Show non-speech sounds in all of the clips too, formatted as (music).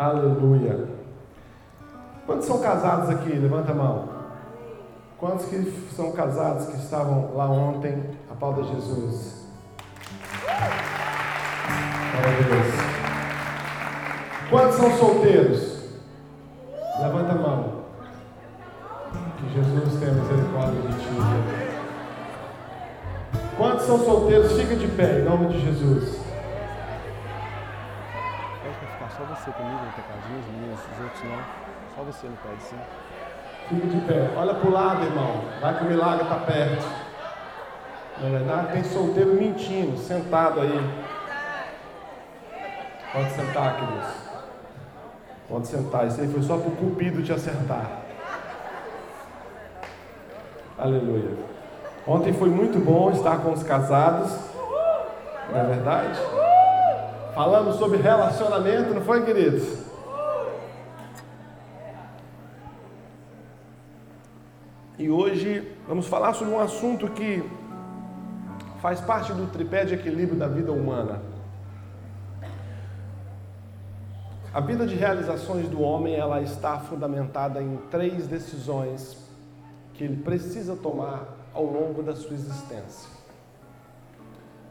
Aleluia. Quantos são casados aqui? Levanta a mão. Quantos que são casados que estavam lá ontem a pau de Jesus? Glória. Quantos são solteiros? Levanta a mão. Que Jesus tenha misericórdia de ti. Quantos são solteiros? Fica de pé, em nome de Jesus. Só você comigo no tecladinho, os meninos, os outros não. Só você no pé de cima. Fica de pé. Olha para o lado, irmão. Vai que o milagre está perto. Na verdade, tem solteiro mentindo, sentado aí. Pode sentar, queridos. Pode sentar. Isso aí foi só para o cupido te acertar. Aleluia. Ontem foi muito bom estar com os casados. Não é verdade? Falamos sobre relacionamento, não foi, queridos? E hoje vamos falar sobre um assunto que faz parte do tripé de equilíbrio da vida humana. A vida de realizações do homem, ela está fundamentada em três decisões que ele precisa tomar ao longo da sua existência.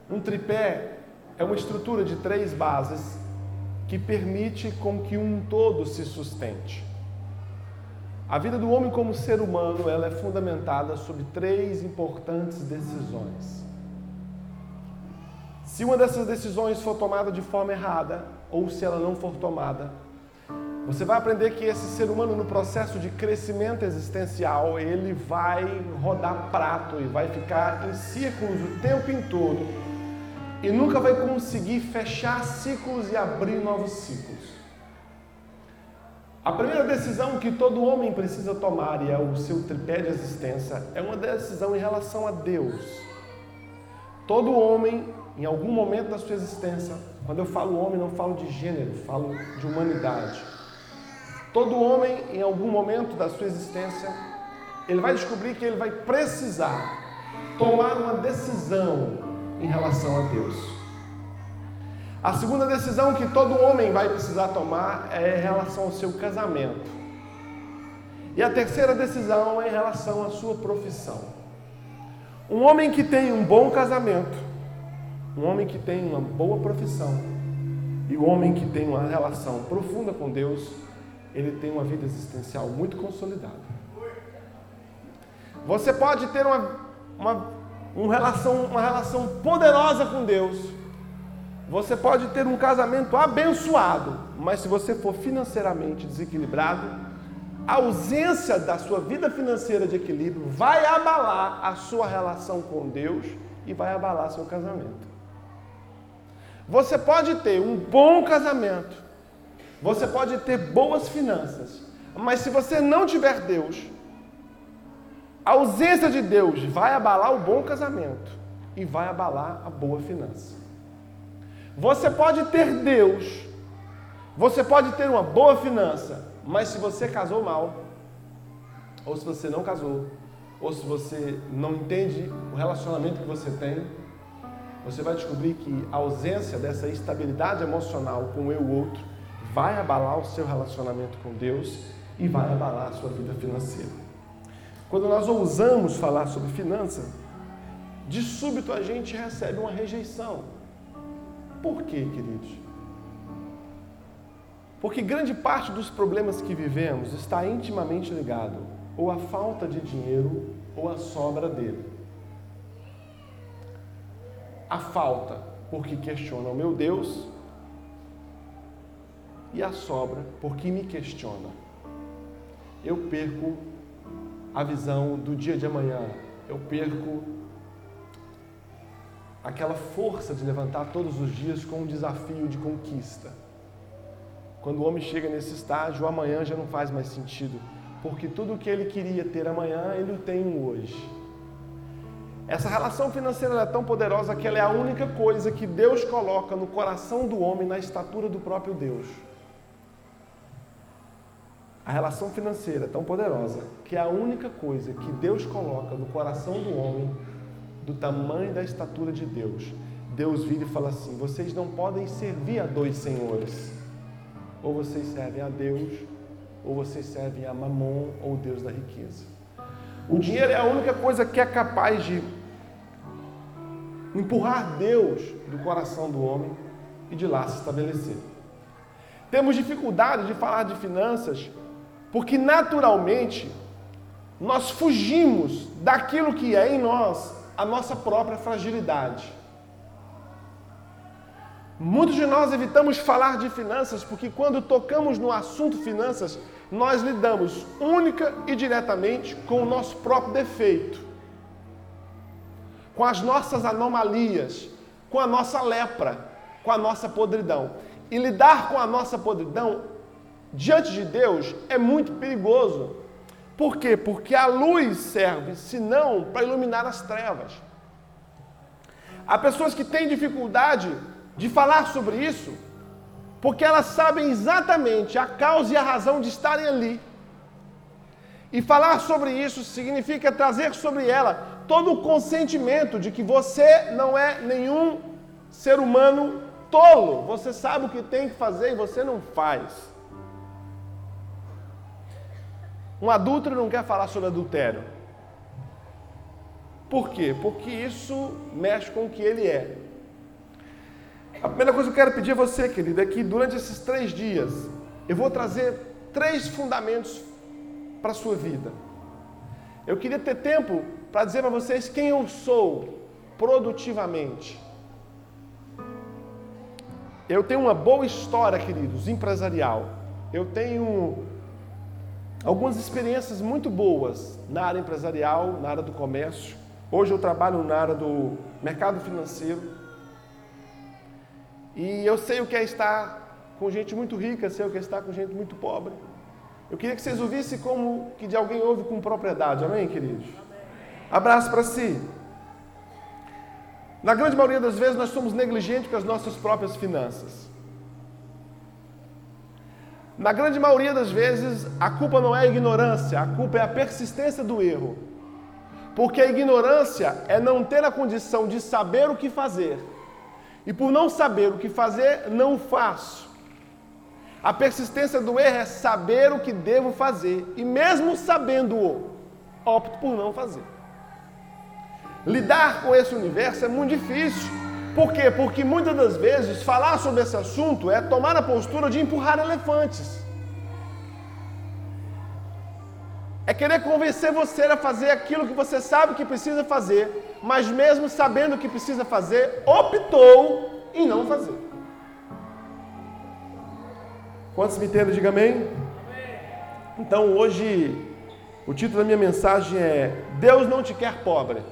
Um tripé é uma estrutura de três bases que permite com que um todo se sustente. A vida do homem como ser humano, ela é fundamentada sobre três importantes decisões. Se uma dessas decisões for tomada de forma errada, ou se ela não for tomada, você vai aprender que esse ser humano, no processo de crescimento existencial, ele vai rodar prato e vai ficar em círculos o tempo todo e nunca vai conseguir fechar ciclos e abrir novos ciclos. A primeira decisão que todo homem precisa tomar, e é o seu tripé de existência, é uma decisão em relação a Deus. Todo homem, em algum momento da sua existência, quando eu falo homem, não falo de gênero, falo de humanidade. Todo homem, em algum momento da sua existência, ele vai descobrir que ele vai precisar tomar uma decisão em relação a Deus. A segunda decisão que todo homem vai precisar tomar é em relação ao seu casamento. E a terceira decisão é em relação à sua profissão. Um homem que tem um bom casamento, um homem que tem uma boa profissão e um homem que tem uma relação profunda com Deus, ele tem uma vida existencial muito consolidada. Você pode ter uma, uma, uma, relação, uma relação poderosa com Deus, você pode ter um casamento abençoado, mas se você for financeiramente desequilibrado, a ausência da sua vida financeira de equilíbrio vai abalar a sua relação com Deus e vai abalar seu casamento. Você pode ter um bom casamento, você pode ter boas finanças, mas se você não tiver Deus, a ausência de Deus vai abalar o bom casamento e vai abalar a boa finança. Você pode ter Deus, você pode ter uma boa finança, mas se você casou mal, ou se você não casou, ou se você não entende o relacionamento que você tem, você vai descobrir que a ausência dessa estabilidade emocional com o eu outro vai abalar o seu relacionamento com Deus e vai abalar a sua vida financeira. Quando nós ousamos falar sobre finança, de súbito a gente recebe uma rejeição. Por quê, queridos? Porque grande parte dos problemas que vivemos está intimamente ligado ou à falta de dinheiro ou à sobra dele. A falta, porque questiona o meu Deus, e a sobra, porque me questiona. Eu perco a visão do dia de amanhã, eu perco aquela força de levantar todos os dias com um desafio de conquista. Quando o homem chega nesse estágio, o amanhã já não faz mais sentido, porque tudo o que ele queria ter amanhã, ele o tem hoje. Essa relação financeira é tão poderosa que ela é a única coisa que Deus coloca no coração do homem na estatura do próprio Deus. A relação financeira é tão poderosa que é a única coisa que Deus coloca no coração do homem do tamanho da estatura de Deus, Deus vira e fala assim: vocês não podem servir a dois senhores. Ou vocês servem a Deus, ou vocês servem a Mamon, ou Deus da riqueza. O dinheiro é a única coisa que é capaz de empurrar Deus do coração do homem e de lá se estabelecer. Temos dificuldade de falar de finanças porque naturalmente nós fugimos daquilo que é em nós a nossa própria fragilidade. Muitos de nós evitamos falar de finanças porque quando tocamos no assunto finanças, nós lidamos única e diretamente com o nosso próprio defeito, com as nossas anomalias, com a nossa lepra, com a nossa podridão. E lidar com a nossa podridão diante de Deus é muito perigoso. Por quê? Porque a luz serve, se não, para iluminar as trevas. Há pessoas que têm dificuldade de falar sobre isso, porque elas sabem exatamente a causa e a razão de estarem ali. E falar sobre isso significa trazer sobre ela todo o consentimento de que você não é nenhum ser humano tolo. Você sabe o que tem que fazer e você não faz. Um adulto não quer falar sobre adultério. Por quê? Porque isso mexe com o que ele é. A primeira coisa que eu quero pedir a você, querido, é que durante esses três dias eu vou trazer três fundamentos para a sua vida. Eu queria ter tempo para dizer para vocês quem eu sou produtivamente. Eu tenho uma boa história, queridos, empresarial. Eu tenho algumas experiências muito boas na área empresarial, na área do comércio. Hoje eu trabalho na área do mercado financeiro. E eu sei o que é estar com gente muito rica, sei o que é estar com gente muito pobre. Eu queria que vocês ouvissem como que de alguém ouve com propriedade. Amém, queridos? Abraço para si. Na grande maioria das vezes nós somos negligentes com as nossas próprias finanças. Na grande maioria das vezes a culpa não é a ignorância, a culpa é a persistência do erro. Porque a ignorância é não ter a condição de saber o que fazer e por não saber o que fazer, não faço. A persistência do erro é saber o que devo fazer e, mesmo sabendo-o, opto por não fazer. Lidar com esse universo é muito difícil. Por quê? Porque muitas das vezes falar sobre esse assunto é tomar a postura de empurrar elefantes. É querer convencer você a fazer aquilo que você sabe que precisa fazer, mas mesmo sabendo que precisa fazer, optou em não fazer. Quantos me entendem? Diga amém. Então hoje o título da minha mensagem é Deus não te quer pobre.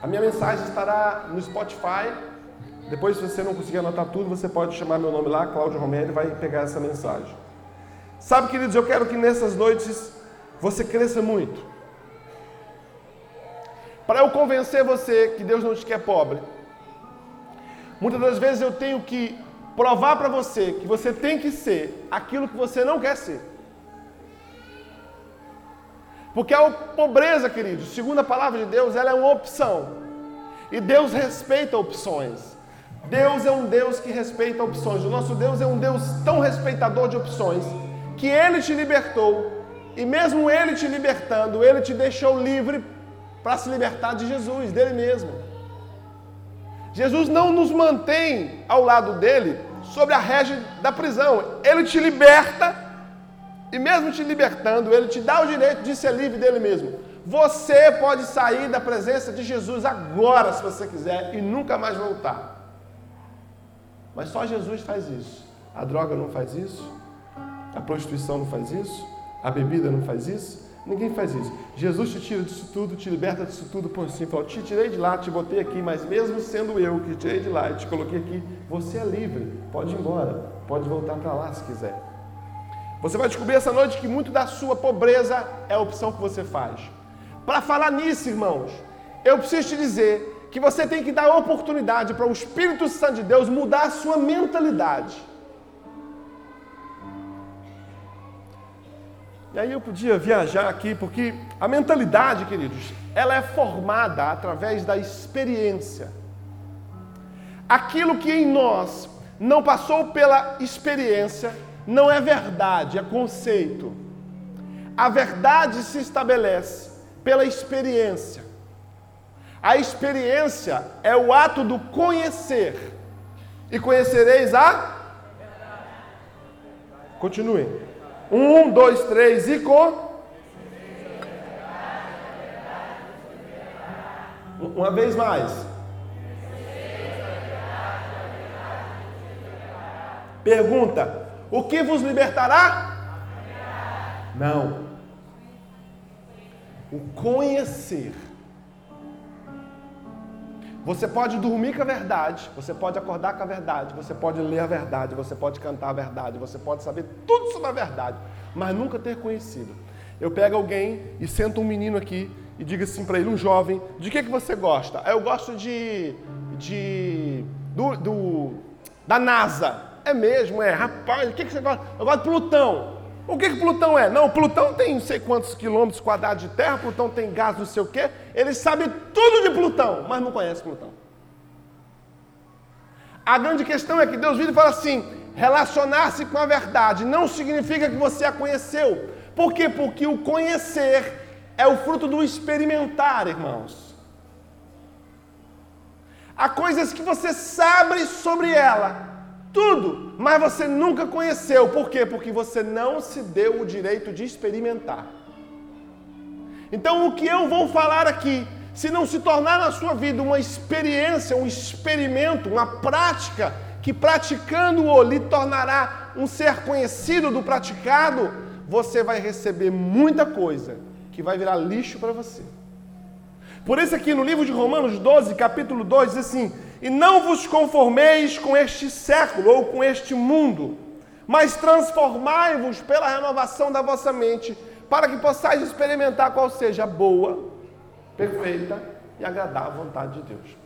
A minha mensagem estará no Spotify. Depois, se você não conseguir anotar tudo, você pode chamar meu nome lá, Cláudio Romero, e vai pegar essa mensagem. Sabe, queridos, eu quero que nessas noites você cresça muito. Para eu convencer você que Deus não te quer pobre, muitas das vezes eu tenho que provar para você que você tem que ser aquilo que você não quer ser. Porque a pobreza, queridos, segundo a palavra de Deus, ela é uma opção. E Deus respeita opções. Deus é um Deus que respeita opções. O nosso Deus é um Deus tão respeitador de opções que ele te libertou e mesmo ele te libertando, ele te deixou livre para se libertar de Jesus, dele mesmo. Jesus não nos mantém ao lado dele sobre a régua da prisão. Ele te liberta e mesmo te libertando, ele te dá o direito de ser livre dele mesmo. Você pode sair da presença de Jesus agora, se você quiser, e nunca mais voltar. Mas só Jesus faz isso. A droga não faz isso. A prostituição não faz isso. A bebida não faz isso? Ninguém faz isso. Jesus te tira disso tudo, te liberta disso tudo por si. Falou, te tirei de lá, te botei aqui, mas mesmo sendo eu que te tirei de lá e te coloquei aqui, você é livre. Pode ir embora, pode voltar para lá se quiser. Você vai descobrir essa noite que muito da sua pobreza é a opção que você faz. Para falar nisso, irmãos, eu preciso te dizer que você tem que dar oportunidade para o Espírito Santo de Deus mudar a sua mentalidade. E aí eu podia viajar aqui, porque a mentalidade, queridos, ela é formada através da experiência. Aquilo que em nós não passou pela experiência, não é verdade, é conceito. A verdade se estabelece pela experiência. A experiência é o ato do conhecer. E conhecereis a? Continuem. Um, dois, três e com. Uma vez mais. Pergunta: O que vos libertará? Não. O conhecer. Você pode dormir com a verdade, você pode acordar com a verdade, você pode ler a verdade, você pode cantar a verdade, você pode saber tudo sobre a verdade, mas nunca ter conhecido. Eu pego alguém e sento um menino aqui e digo assim para ele, um jovem, de que, que você gosta? Eu gosto de. de. do, do da NASA. É mesmo, é. Rapaz, o que, que você gosta? Eu gosto de Plutão. O que, que Plutão é? Não, Plutão tem não sei quantos quilômetros quadrados de terra, Plutão tem gás, não sei o quê. Ele sabe tudo de Plutão, mas não conhece Plutão. A grande questão é que Deus vira e fala assim: relacionar-se com a verdade não significa que você a conheceu. Por quê? Porque o conhecer é o fruto do experimentar, irmãos. Há coisas que você sabe sobre ela, tudo, mas você nunca conheceu. Por quê? Porque você não se deu o direito de experimentar. Então, o que eu vou falar aqui, se não se tornar na sua vida uma experiência, um experimento, uma prática, que praticando-o lhe tornará um ser conhecido do praticado, você vai receber muita coisa que vai virar lixo para você. Por isso, aqui no livro de Romanos 12, capítulo 2, diz assim: e não vos conformeis com este século ou com este mundo, mas transformai-vos pela renovação da vossa mente, para que possais experimentar qual seja a boa, perfeita e agradável vontade de Deus.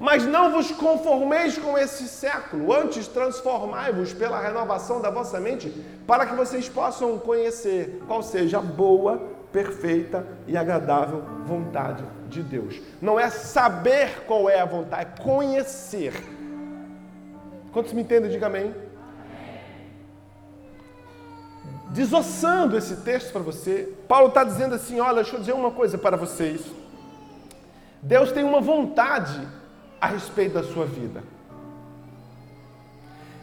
Mas não vos conformeis com esse século, antes transformai-vos pela renovação da vossa mente, para que vocês possam conhecer qual seja a boa, perfeita e agradável vontade de Deus. Não é saber qual é a vontade, é conhecer. Quantos me entendem? Diga amém. Desossando esse texto para você, Paulo está dizendo assim: olha, deixa eu dizer uma coisa para vocês. Deus tem uma vontade a respeito da sua vida.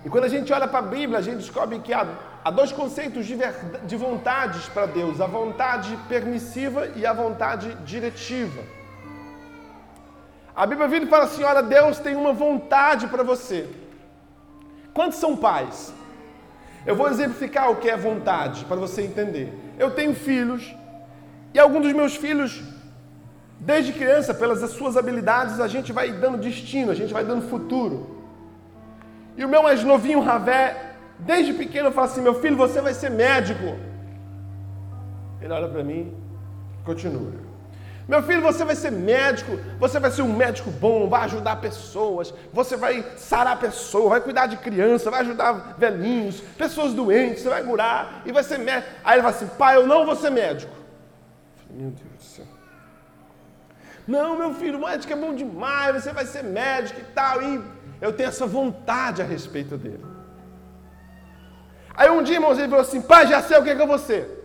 E quando a gente olha para a Bíblia, a gente descobre que há há dois conceitos de, verdade, de vontades para Deus: a vontade permissiva e a vontade diretiva. A Bíblia vira e fala assim: olha, Deus tem uma vontade para você. Quantos são pais? Eu vou exemplificar o que é vontade para você entender. Eu tenho filhos e alguns dos meus filhos, desde criança, pelas suas habilidades, a gente vai dando destino, a gente vai dando futuro. E o meu mais novinho, Ravé, Desde pequeno eu falo assim: meu filho, você vai ser médico. Ele olha para mim continua. Meu filho, você vai ser médico, você vai ser um médico bom, vai ajudar pessoas, você vai sarar pessoas, vai cuidar de criança, vai ajudar velhinhos, pessoas doentes, você vai curar e vai ser médico. Aí ele fala assim: pai, eu não vou ser médico. Meu Deus do céu. Não, meu filho, médico é bom demais, você vai ser médico e tal. E eu tenho essa vontade a respeito dele. Aí um dia, irmãos, ele falou assim: pai, já sei o que, que eu vou ser.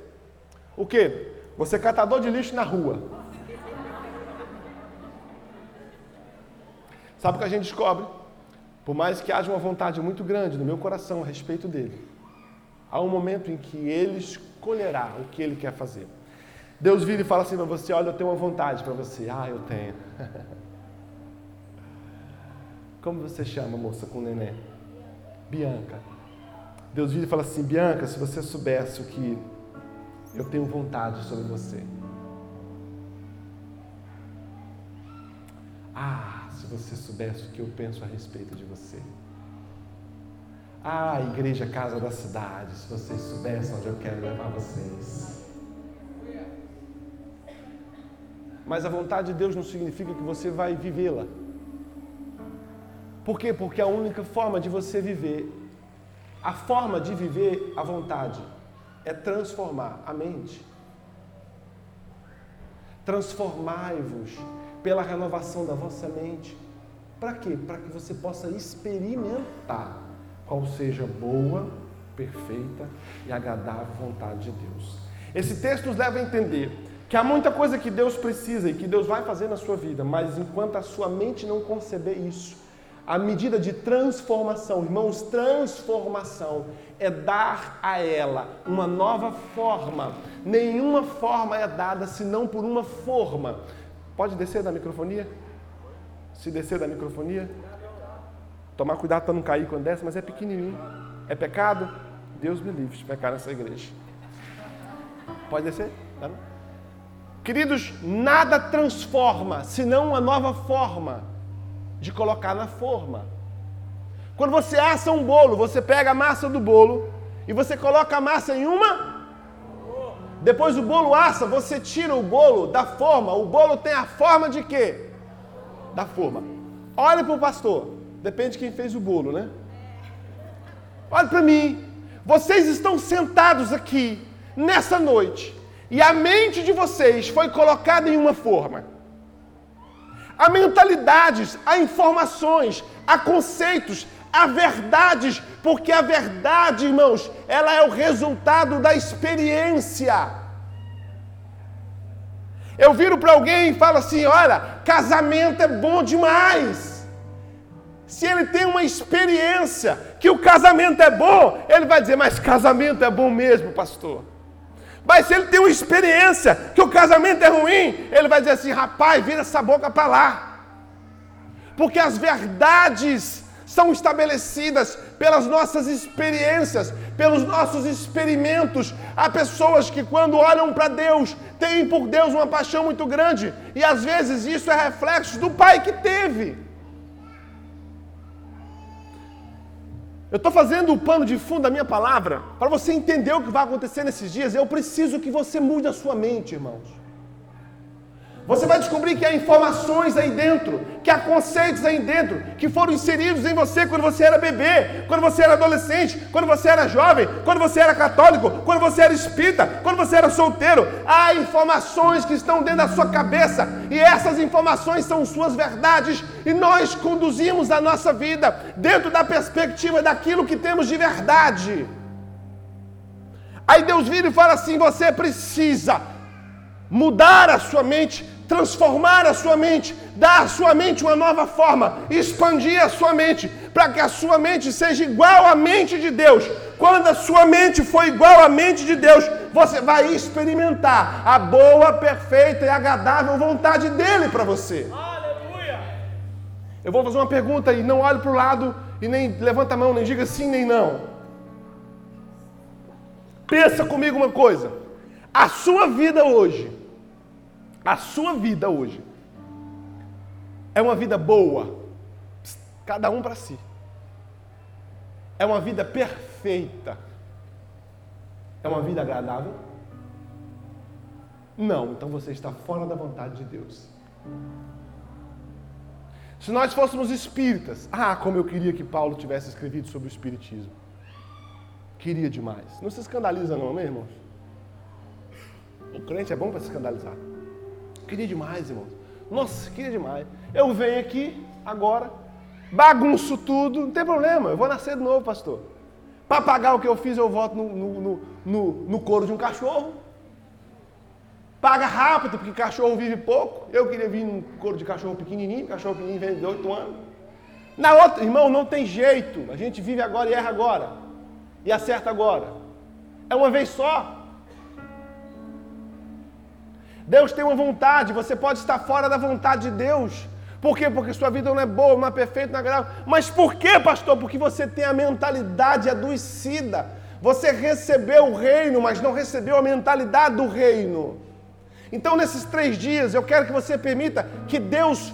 O quê? Você é catador de lixo na rua. Sabe o que a gente descobre? Por mais que haja uma vontade muito grande no meu coração a respeito dele, há um momento em que ele escolherá o que ele quer fazer. Deus vira e fala assim para você: Olha, eu tenho uma vontade para você. Ah, eu tenho. (laughs) Como você chama, moça, com neném? Bianca. Deus vira e fala assim: Bianca, se você soubesse o que eu tenho vontade sobre você. Ah, se você soubesse o que eu penso a respeito de você. Ah, igreja casa da cidade, se vocês soubessem onde eu quero levar vocês. Mas a vontade de Deus não significa que você vai vivê-la. Por quê? Porque a única forma de você viver a forma de viver a vontade é transformar a mente. Transformai-vos pela renovação da vossa mente. Para quê? Para que você possa experimentar qual seja boa, perfeita e agradável vontade de Deus. Esse texto nos leva a entender que há muita coisa que Deus precisa e que Deus vai fazer na sua vida, mas enquanto a sua mente não conceber isso, a medida de transformação, irmãos, transformação é dar a ela uma nova forma. Nenhuma forma é dada senão por uma forma. Pode descer da microfonia? Se descer da microfonia? Tomar cuidado para não cair quando desce, mas é pequenininho. É pecado? Deus me livre de pecar nessa igreja. Pode descer? Tá Queridos, nada transforma senão uma nova forma de colocar na forma. Quando você assa um bolo, você pega a massa do bolo e você coloca a massa em uma. Depois o bolo assa, você tira o bolo da forma. O bolo tem a forma de quê? Da forma. Olha para o pastor. Depende de quem fez o bolo, né? Olha para mim. Vocês estão sentados aqui nessa noite e a mente de vocês foi colocada em uma forma. Há mentalidades, há informações, há conceitos, há verdades, porque a verdade, irmãos, ela é o resultado da experiência. Eu viro para alguém e falo assim: olha, casamento é bom demais. Se ele tem uma experiência que o casamento é bom, ele vai dizer, mas casamento é bom mesmo, pastor. Mas se ele tem uma experiência que o casamento é ruim, ele vai dizer assim: rapaz, vira essa boca para lá. Porque as verdades são estabelecidas pelas nossas experiências, pelos nossos experimentos. Há pessoas que, quando olham para Deus, têm por Deus uma paixão muito grande, e às vezes isso é reflexo do pai que teve. Eu estou fazendo o pano de fundo da minha palavra para você entender o que vai acontecer nesses dias. Eu preciso que você mude a sua mente, irmãos. Você vai descobrir que há informações aí dentro, que há conceitos aí dentro, que foram inseridos em você quando você era bebê, quando você era adolescente, quando você era jovem, quando você era católico, quando você era espírita, quando você era solteiro. Há informações que estão dentro da sua cabeça e essas informações são suas verdades e nós conduzimos a nossa vida dentro da perspectiva daquilo que temos de verdade. Aí Deus vira e fala assim: você precisa mudar a sua mente transformar a sua mente, dar à sua mente uma nova forma, expandir a sua mente, para que a sua mente seja igual à mente de Deus. Quando a sua mente for igual à mente de Deus, você vai experimentar a boa, perfeita e agradável vontade dele para você. Aleluia! Eu vou fazer uma pergunta e não olhe para o lado e nem levanta a mão, nem diga sim nem não. Pensa comigo uma coisa. A sua vida hoje a sua vida hoje é uma vida boa, cada um para si. É uma vida perfeita. É uma vida agradável? Não, então você está fora da vontade de Deus. Se nós fôssemos espíritas, ah, como eu queria que Paulo tivesse escrevido sobre o espiritismo. Queria demais. Não se escandaliza não, meu irmãos? O crente é bom para se escandalizar. Queria demais, irmãos. Nossa, queria demais. Eu venho aqui agora, bagunço tudo, não tem problema, eu vou nascer de novo, pastor. Para pagar o que eu fiz, eu volto no, no, no, no couro de um cachorro. Paga rápido, porque cachorro vive pouco. Eu queria vir num couro de cachorro pequenininho, cachorro pequenininho vem de 8 anos. Na outra, irmão, não tem jeito. A gente vive agora e erra agora. E acerta agora. É uma vez só. Deus tem uma vontade, você pode estar fora da vontade de Deus. Por quê? Porque sua vida não é boa, não é perfeita, não é agradável. Mas por quê, pastor? Porque você tem a mentalidade adoecida. Você recebeu o reino, mas não recebeu a mentalidade do reino. Então, nesses três dias, eu quero que você permita que Deus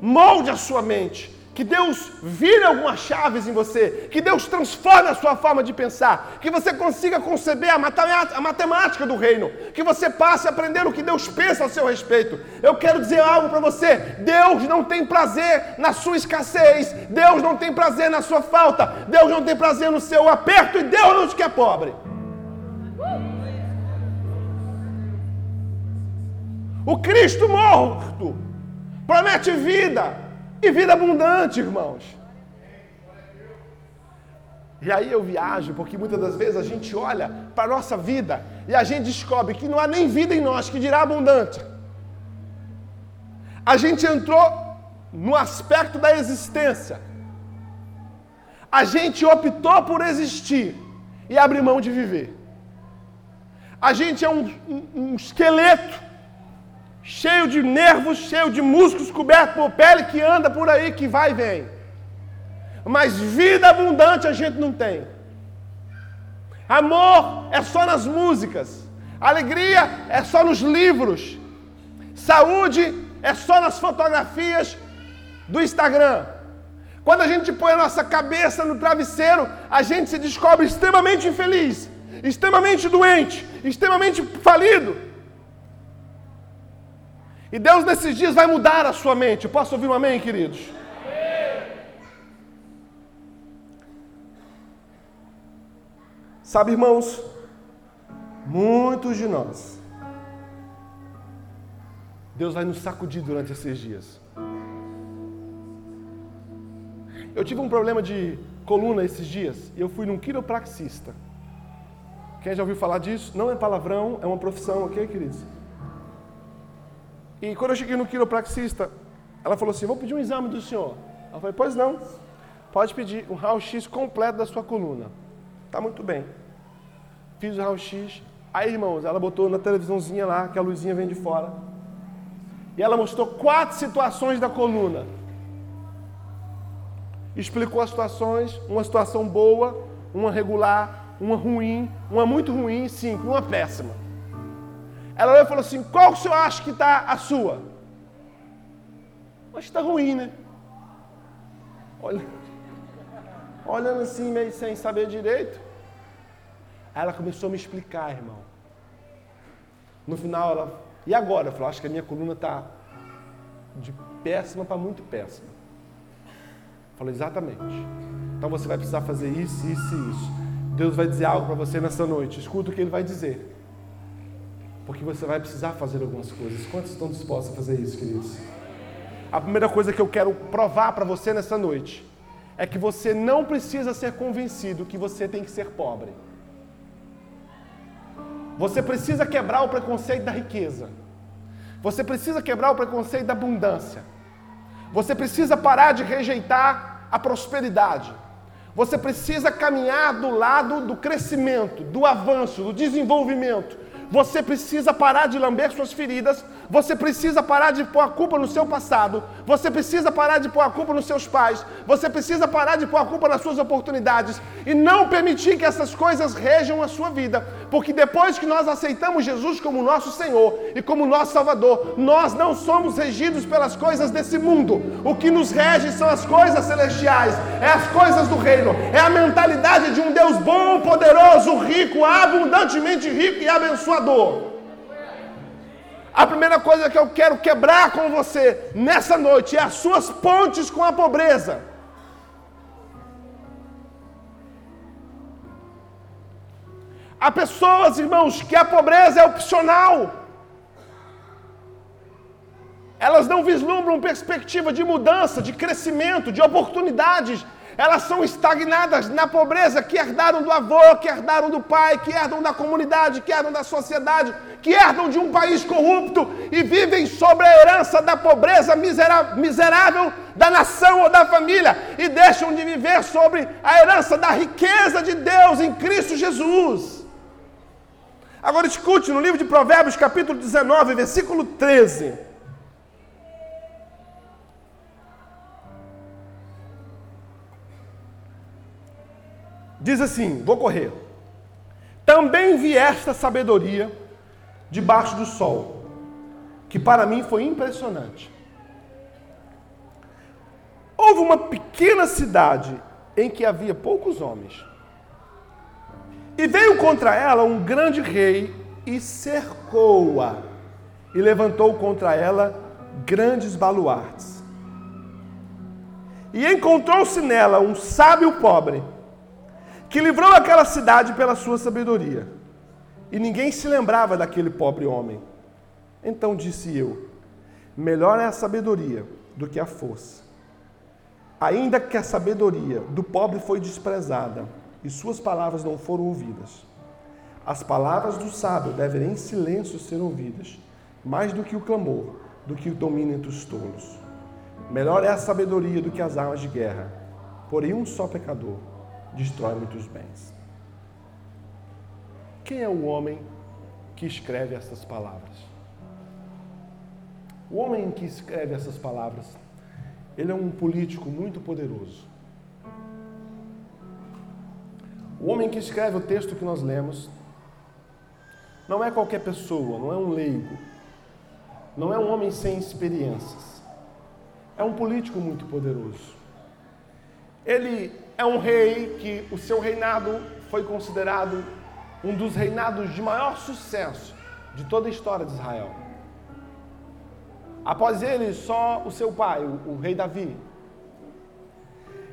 molde a sua mente que Deus vire algumas chaves em você, que Deus transforme a sua forma de pensar, que você consiga conceber a matemática do reino, que você passe a aprender o que Deus pensa a seu respeito. Eu quero dizer algo para você: Deus não tem prazer na sua escassez, Deus não tem prazer na sua falta, Deus não tem prazer no seu aperto e Deus não te quer pobre. O Cristo morto promete vida e vida abundante, irmãos. E aí eu viajo, porque muitas das vezes a gente olha para a nossa vida e a gente descobre que não há nem vida em nós, que dirá abundante. A gente entrou no aspecto da existência. A gente optou por existir e abrir mão de viver. A gente é um, um, um esqueleto cheio de nervos, cheio de músculos, coberto por pele, que anda por aí, que vai e vem. Mas vida abundante a gente não tem. Amor é só nas músicas. Alegria é só nos livros. Saúde é só nas fotografias do Instagram. Quando a gente põe a nossa cabeça no travesseiro, a gente se descobre extremamente infeliz, extremamente doente, extremamente falido. E Deus nesses dias vai mudar a sua mente. Posso ouvir um amém, queridos? Sabe, irmãos, muitos de nós, Deus vai nos sacudir durante esses dias. Eu tive um problema de coluna esses dias e eu fui num quiropraxista. Quem já ouviu falar disso? Não é palavrão, é uma profissão, ok, queridos? E quando eu cheguei no quiropraxista, ela falou assim: Vou pedir um exame do senhor. Eu falei: Pois não, pode pedir um raio-x completo da sua coluna. Tá muito bem. Fiz o raio-x. Aí, irmãos, ela botou na televisãozinha lá, que a luzinha vem de fora. E ela mostrou quatro situações da coluna. Explicou as situações, uma situação boa, uma regular, uma ruim, uma muito ruim, cinco, uma péssima. Ela olhou e falou assim: qual o senhor acha que está a sua? Acho que está ruim, né? Olha, olhando assim, meio sem saber direito. Aí ela começou a me explicar, irmão. No final, ela. E agora? Eu falei: acho que a minha coluna está de péssima para muito péssima. Falou exatamente. Então você vai precisar fazer isso, isso e isso. Deus vai dizer algo para você nessa noite. Escuta o que Ele vai dizer. Porque você vai precisar fazer algumas coisas. Quantos estão dispostos a fazer isso, queridos? A primeira coisa que eu quero provar para você nessa noite é que você não precisa ser convencido que você tem que ser pobre. Você precisa quebrar o preconceito da riqueza. Você precisa quebrar o preconceito da abundância. Você precisa parar de rejeitar a prosperidade. Você precisa caminhar do lado do crescimento, do avanço, do desenvolvimento. Você precisa parar de lamber suas feridas. Você precisa parar de pôr a culpa no seu passado. Você precisa parar de pôr a culpa nos seus pais. Você precisa parar de pôr a culpa nas suas oportunidades. E não permitir que essas coisas rejam a sua vida. Porque depois que nós aceitamos Jesus como nosso Senhor e como nosso Salvador, nós não somos regidos pelas coisas desse mundo. O que nos rege são as coisas celestiais, é as coisas do reino, é a mentalidade de um Deus bom, poderoso, rico, abundantemente rico e abençoador. A primeira coisa que eu quero quebrar com você nessa noite é as suas pontes com a pobreza. Há pessoas, irmãos, que a pobreza é opcional. Elas não vislumbram perspectiva de mudança, de crescimento, de oportunidades. Elas são estagnadas na pobreza que herdaram do avô, que herdaram do pai, que herdam da comunidade, que herdam da sociedade, que herdam de um país corrupto e vivem sobre a herança da pobreza miserável da nação ou da família e deixam de viver sobre a herança da riqueza de Deus em Cristo Jesus. Agora escute no livro de Provérbios, capítulo 19, versículo 13. Diz assim: vou correr. Também vi esta sabedoria debaixo do sol, que para mim foi impressionante. Houve uma pequena cidade em que havia poucos homens e veio contra ela um grande rei e cercou-a, e levantou contra ela grandes baluartes. E encontrou-se nela um sábio pobre, que livrou aquela cidade pela sua sabedoria. E ninguém se lembrava daquele pobre homem. Então disse eu: melhor é a sabedoria do que a força, Ainda que a sabedoria do pobre foi desprezada e suas palavras não foram ouvidas. As palavras do sábio devem em silêncio ser ouvidas, mais do que o clamor, do que o domínio entre os tolos. Melhor é a sabedoria do que as armas de guerra, porém um só pecador destrói muitos bens. Quem é o homem que escreve essas palavras? O homem que escreve essas palavras, ele é um político muito poderoso. O homem que escreve o texto que nós lemos não é qualquer pessoa, não é um leigo, não é um homem sem experiências. É um político muito poderoso. Ele é um rei que o seu reinado foi considerado um dos reinados de maior sucesso de toda a história de Israel. Após ele, só o seu pai, o, o rei Davi.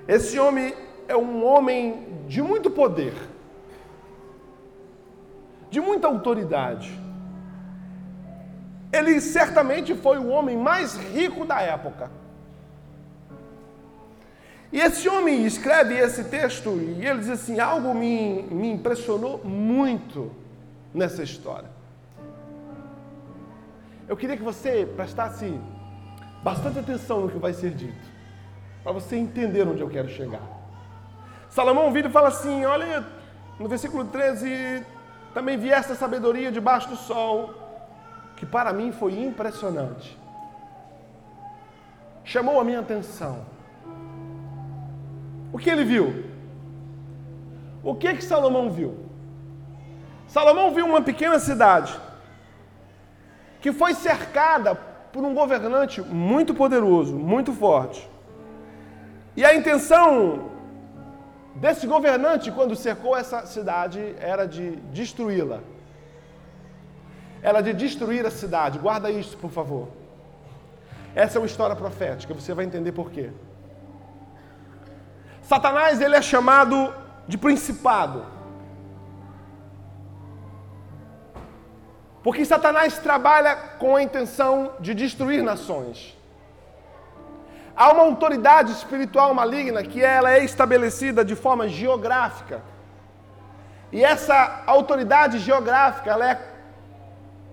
Esse homem é um homem de muito poder, de muita autoridade. Ele certamente foi o homem mais rico da época. E esse homem escreve esse texto e ele diz assim: algo me, me impressionou muito nessa história. Eu queria que você prestasse bastante atenção no que vai ser dito, para você entender onde eu quero chegar. Salomão vira e fala assim: olha, no versículo 13, também vi esta sabedoria debaixo do sol, que para mim foi impressionante. Chamou a minha atenção. O que ele viu? O que que Salomão viu? Salomão viu uma pequena cidade que foi cercada por um governante muito poderoso, muito forte. E a intenção desse governante, quando cercou essa cidade, era de destruí-la. Era de destruir a cidade. Guarda isso, por favor. Essa é uma história profética, você vai entender por quê. Satanás ele é chamado de principado. Porque Satanás trabalha com a intenção de destruir nações. Há uma autoridade espiritual maligna que ela é estabelecida de forma geográfica. E essa autoridade geográfica ela é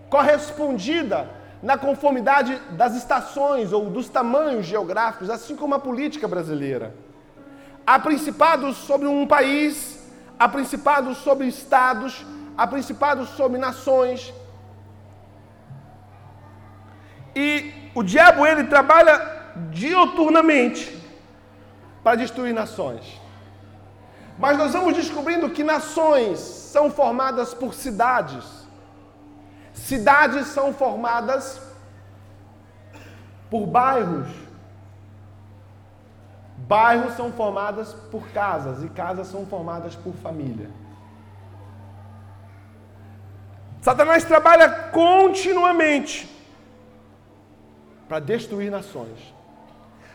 correspondida na conformidade das estações ou dos tamanhos geográficos, assim como a política brasileira. Há principados sobre um país, há principados sobre estados, há principados sobre nações. E o diabo ele trabalha dioturnamente para destruir nações. Mas nós vamos descobrindo que nações são formadas por cidades. Cidades são formadas por bairros. Bairros são formadas por casas e casas são formadas por família. Satanás trabalha continuamente para destruir nações.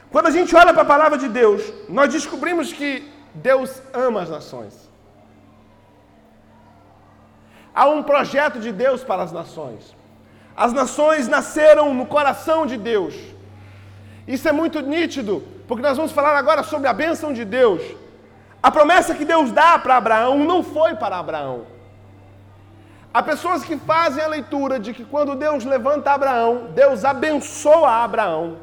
Quando a gente olha para a palavra de Deus, nós descobrimos que Deus ama as nações. Há um projeto de Deus para as nações. As nações nasceram no coração de Deus. Isso é muito nítido, porque nós vamos falar agora sobre a bênção de Deus. A promessa que Deus dá para Abraão não foi para Abraão. Há pessoas que fazem a leitura de que quando Deus levanta Abraão, Deus abençoa Abraão.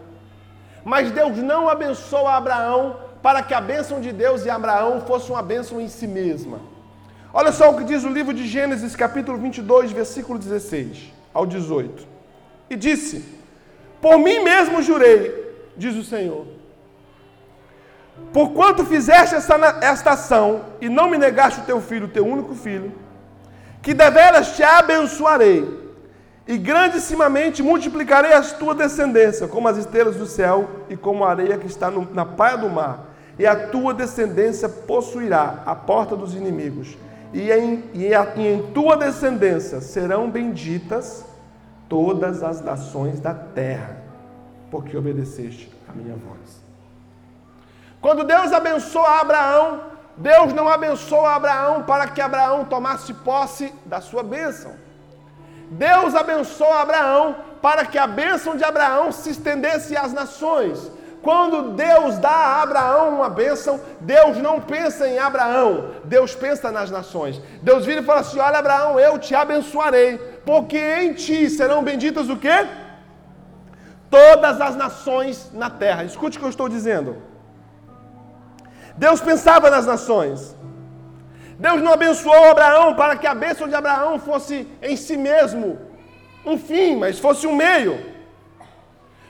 Mas Deus não abençoa Abraão para que a bênção de Deus e Abraão fosse uma bênção em si mesma. Olha só o que diz o livro de Gênesis, capítulo 22, versículo 16 ao 18. E disse: Por mim mesmo jurei, diz o Senhor. Porquanto fizeste esta, esta ação e não me negaste o teu filho, o teu único filho, que deveras te abençoarei e grandissimamente multiplicarei as tua descendência, como as estrelas do céu e como a areia que está no, na praia do mar. E a tua descendência possuirá a porta dos inimigos. E em, e, a, e em tua descendência serão benditas todas as nações da terra, porque obedeceste a minha voz. Quando Deus abençoa Abraão, Deus não abençoa Abraão para que Abraão tomasse posse da sua bênção. Deus abençoou Abraão para que a bênção de Abraão se estendesse às nações, Quando Deus dá a Abraão uma bênção, Deus não pensa em Abraão, Deus pensa nas nações. Deus vira e fala assim: Olha, Abraão, eu te abençoarei, porque em ti serão benditas o quê? Todas as nações na terra. Escute o que eu estou dizendo. Deus pensava nas nações. Deus não abençoou Abraão para que a bênção de Abraão fosse em si mesmo um fim, mas fosse um meio.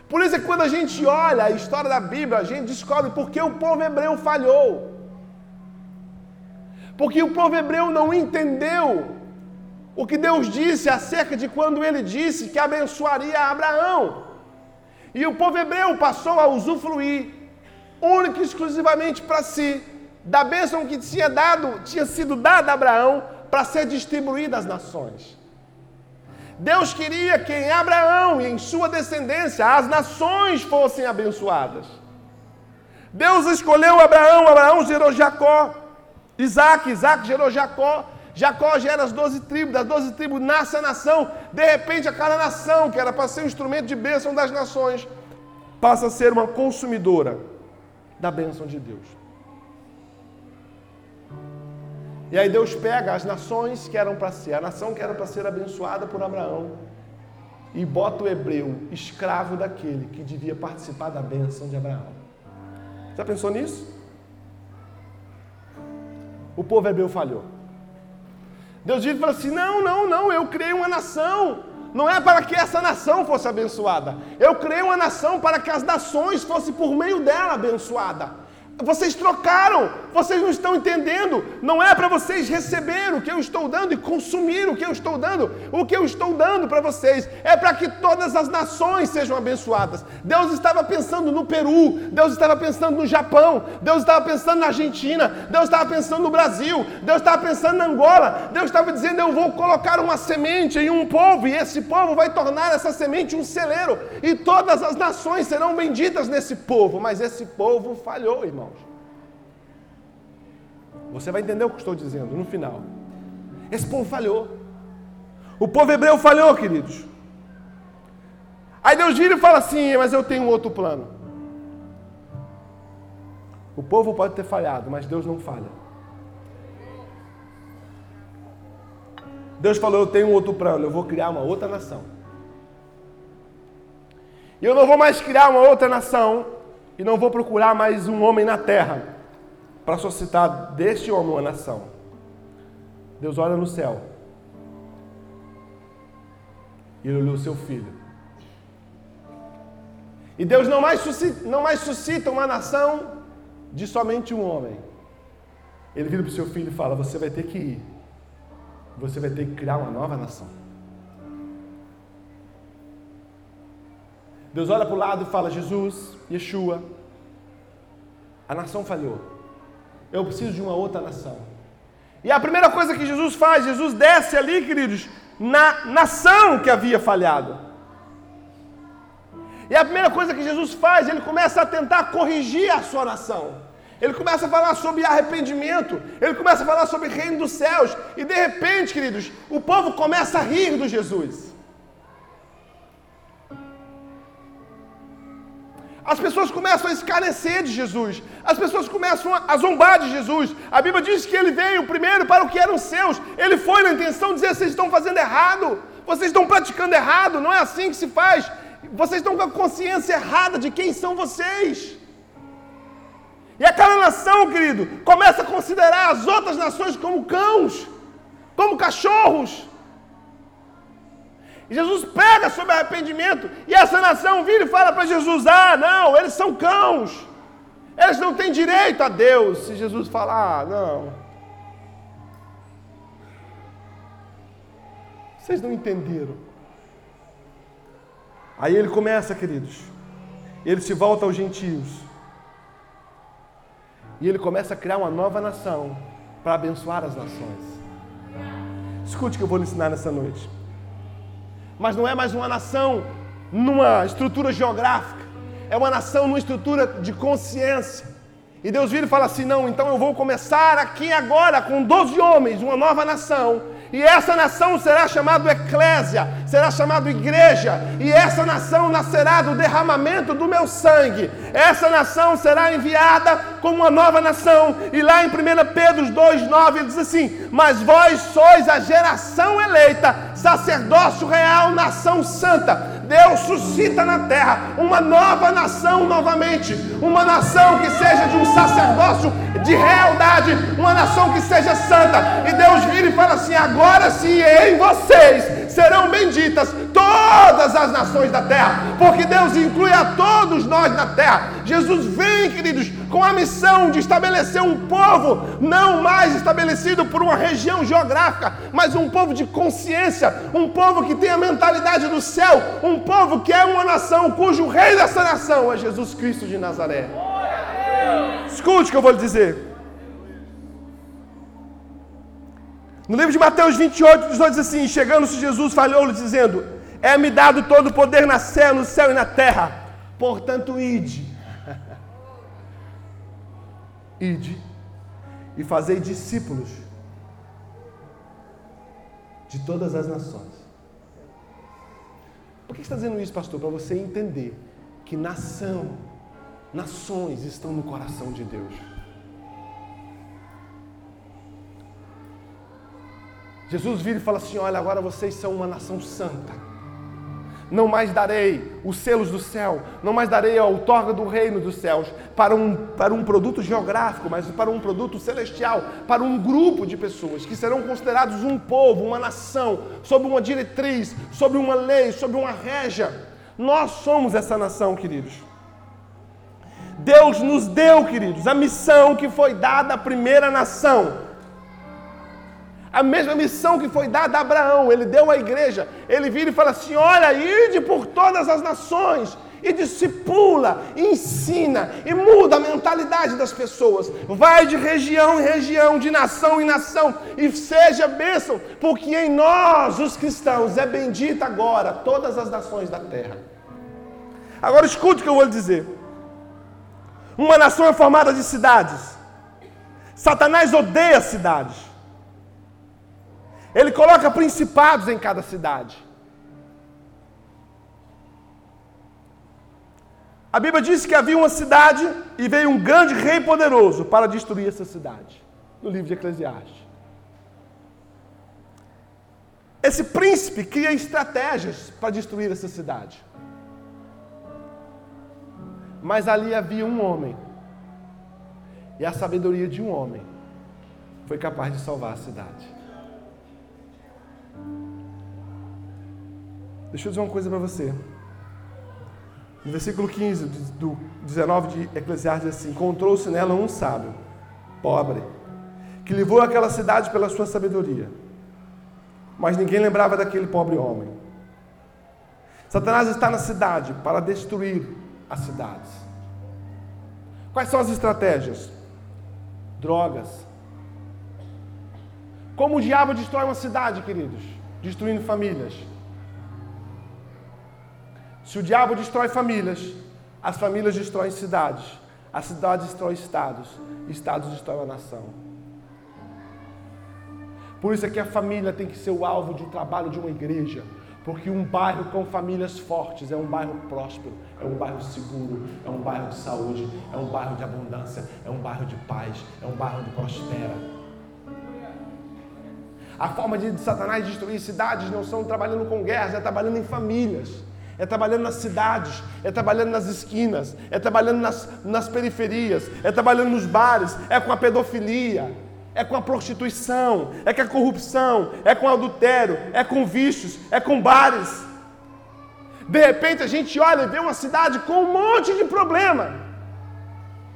Por isso é que quando a gente olha a história da Bíblia, a gente descobre por que o povo hebreu falhou. Porque o povo hebreu não entendeu o que Deus disse acerca de quando ele disse que abençoaria Abraão. E o povo hebreu passou a usufruir única e exclusivamente para si da bênção que tinha dado, tinha sido dada a Abraão para ser distribuída às nações. Deus queria que em Abraão e em sua descendência as nações fossem abençoadas. Deus escolheu Abraão, Abraão gerou Jacó, Isaac, Isaac gerou Jacó, Jacó gera as doze tribos, das doze tribos nasce a nação, de repente aquela nação, que era para ser um instrumento de bênção das nações, passa a ser uma consumidora da bênção de Deus. E aí Deus pega as nações que eram para ser, a nação que era para ser abençoada por Abraão, e bota o hebreu escravo daquele que devia participar da bênção de Abraão. Já pensou nisso? O povo hebreu falhou. Deus disse fala assim: não, não, não, eu criei uma nação. Não é para que essa nação fosse abençoada. Eu criei uma nação para que as nações fossem por meio dela abençoada. Vocês trocaram, vocês não estão entendendo. Não é para vocês receber o que eu estou dando e consumir o que eu estou dando. O que eu estou dando para vocês é para que todas as nações sejam abençoadas. Deus estava pensando no Peru, Deus estava pensando no Japão, Deus estava pensando na Argentina, Deus estava pensando no Brasil, Deus estava pensando na Angola. Deus estava dizendo: Eu vou colocar uma semente em um povo, e esse povo vai tornar essa semente um celeiro, e todas as nações serão benditas nesse povo. Mas esse povo falhou, irmão. Você vai entender o que estou dizendo no final. Esse povo falhou. O povo hebreu falhou, queridos. Aí Deus vira e fala assim: Mas eu tenho um outro plano. O povo pode ter falhado, mas Deus não falha. Deus falou: Eu tenho um outro plano, eu vou criar uma outra nação. E eu não vou mais criar uma outra nação, e não vou procurar mais um homem na terra para suscitar deste homem uma nação. Deus olha no céu. E ele olhou seu filho. E Deus não mais, suscita, não mais suscita uma nação de somente um homem. Ele vira para o seu filho e fala: Você vai ter que ir. Você vai ter que criar uma nova nação. Deus olha para o lado e fala: Jesus, Yeshua, a nação falhou eu preciso de uma outra nação. E a primeira coisa que Jesus faz, Jesus desce ali, queridos, na nação que havia falhado. E a primeira coisa que Jesus faz, ele começa a tentar corrigir a sua nação. Ele começa a falar sobre arrependimento, ele começa a falar sobre reino dos céus, e de repente, queridos, o povo começa a rir do Jesus. As pessoas começam a escarnecer de Jesus. As pessoas começam a zombar de Jesus. A Bíblia diz que ele veio primeiro para o que eram seus. Ele foi na intenção de dizer: vocês estão fazendo errado. Vocês estão praticando errado. Não é assim que se faz. Vocês estão com a consciência errada de quem são vocês. E aquela nação, querido, começa a considerar as outras nações como cães, como cachorros. E Jesus pega sobre arrependimento e essa nação vira e fala para Jesus: Ah, não, eles são cãos, eles não têm direito a Deus. Se Jesus falar, ah, não. Vocês não entenderam. Aí ele começa, queridos. Ele se volta aos gentios. E ele começa a criar uma nova nação para abençoar as nações. Escute o que eu vou lhe ensinar nessa noite mas não é mais uma nação numa estrutura geográfica, é uma nação numa estrutura de consciência. E Deus vira e fala assim: não, então eu vou começar aqui agora com 12 homens, uma nova nação. E essa nação será chamada Eclésia, será chamado igreja, e essa nação nascerá do derramamento do meu sangue. Essa nação será enviada como uma nova nação. E lá em 1 Pedro 2,9 ele diz assim: Mas vós sois a geração eleita, sacerdócio real, nação santa. Deus suscita na terra uma nova nação novamente, uma nação que seja de um sacerdócio de realidade, uma nação que seja santa. E Deus vira e fala assim: agora sim, em vocês serão benditas todas as nações da terra, porque Deus inclui a todos nós na terra. Jesus vem, queridos, com a missão de estabelecer um povo não mais estabelecido por uma região geográfica, mas um povo de consciência, um povo que tem a mentalidade do céu, um povo que é uma nação cujo rei dessa nação é Jesus Cristo de Nazaré. Escute o que eu vou lhe dizer. No livro de Mateus 28, 18 diz assim: Chegando-se Jesus, falhou-lhe, dizendo: É-me dado todo o poder na céu, no céu e na terra. Portanto, ide. Ide e fazei discípulos de todas as nações. Por que está dizendo isso, pastor? Para você entender que nação, nações estão no coração de Deus. Jesus vira e fala assim: Olha, agora vocês são uma nação santa. Não mais darei os selos do céu, não mais darei a outorga do reino dos céus para um, para um produto geográfico, mas para um produto celestial, para um grupo de pessoas que serão considerados um povo, uma nação, sob uma diretriz, sob uma lei, sob uma régia. Nós somos essa nação, queridos. Deus nos deu, queridos, a missão que foi dada à primeira nação a mesma missão que foi dada a Abraão, ele deu à igreja. Ele vira e fala assim: Olha, ide por todas as nações e discipula, ensina e muda a mentalidade das pessoas. Vai de região em região, de nação em nação e seja bênção, porque em nós, os cristãos, é bendita agora todas as nações da terra. Agora escute o que eu vou lhe dizer. Uma nação é formada de cidades. Satanás odeia cidades. Ele coloca principados em cada cidade. A Bíblia diz que havia uma cidade e veio um grande rei poderoso para destruir essa cidade. No livro de Eclesiastes. Esse príncipe cria estratégias para destruir essa cidade. Mas ali havia um homem. E a sabedoria de um homem foi capaz de salvar a cidade. Deixa eu dizer uma coisa para você. No versículo 15 do 19 de Eclesiastes diz assim: Encontrou-se nela um sábio, pobre, que levou aquela cidade pela sua sabedoria. Mas ninguém lembrava daquele pobre homem. Satanás está na cidade para destruir as cidades. Quais são as estratégias? Drogas. Como o diabo destrói uma cidade, queridos? Destruindo famílias se o diabo destrói famílias, as famílias destroem cidades, a cidade destrói estados, estados destrói a nação. Por isso é que a família tem que ser o alvo de um trabalho de uma igreja, porque um bairro com famílias fortes é um bairro próspero, é um bairro seguro, é um bairro de saúde, é um bairro de abundância, é um bairro de paz, é um bairro onde prospera. A forma de Satanás destruir cidades não são trabalhando com guerras, é trabalhando em famílias é trabalhando nas cidades, é trabalhando nas esquinas, é trabalhando nas, nas periferias, é trabalhando nos bares, é com a pedofilia, é com a prostituição, é com a corrupção, é com o adultério, é com vícios, é com bares. De repente a gente olha e vê uma cidade com um monte de problema.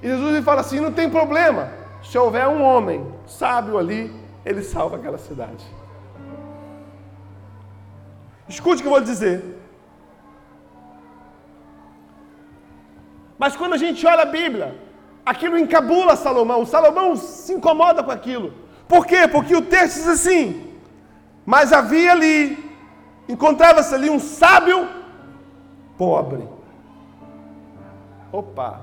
E Jesus fala assim: não tem problema. Se houver um homem sábio ali, ele salva aquela cidade. Escute o que eu vou lhe dizer. Mas quando a gente olha a Bíblia, aquilo encabula Salomão. Salomão se incomoda com aquilo. Por quê? Porque o texto diz assim: Mas havia ali, encontrava-se ali um sábio pobre. Opa!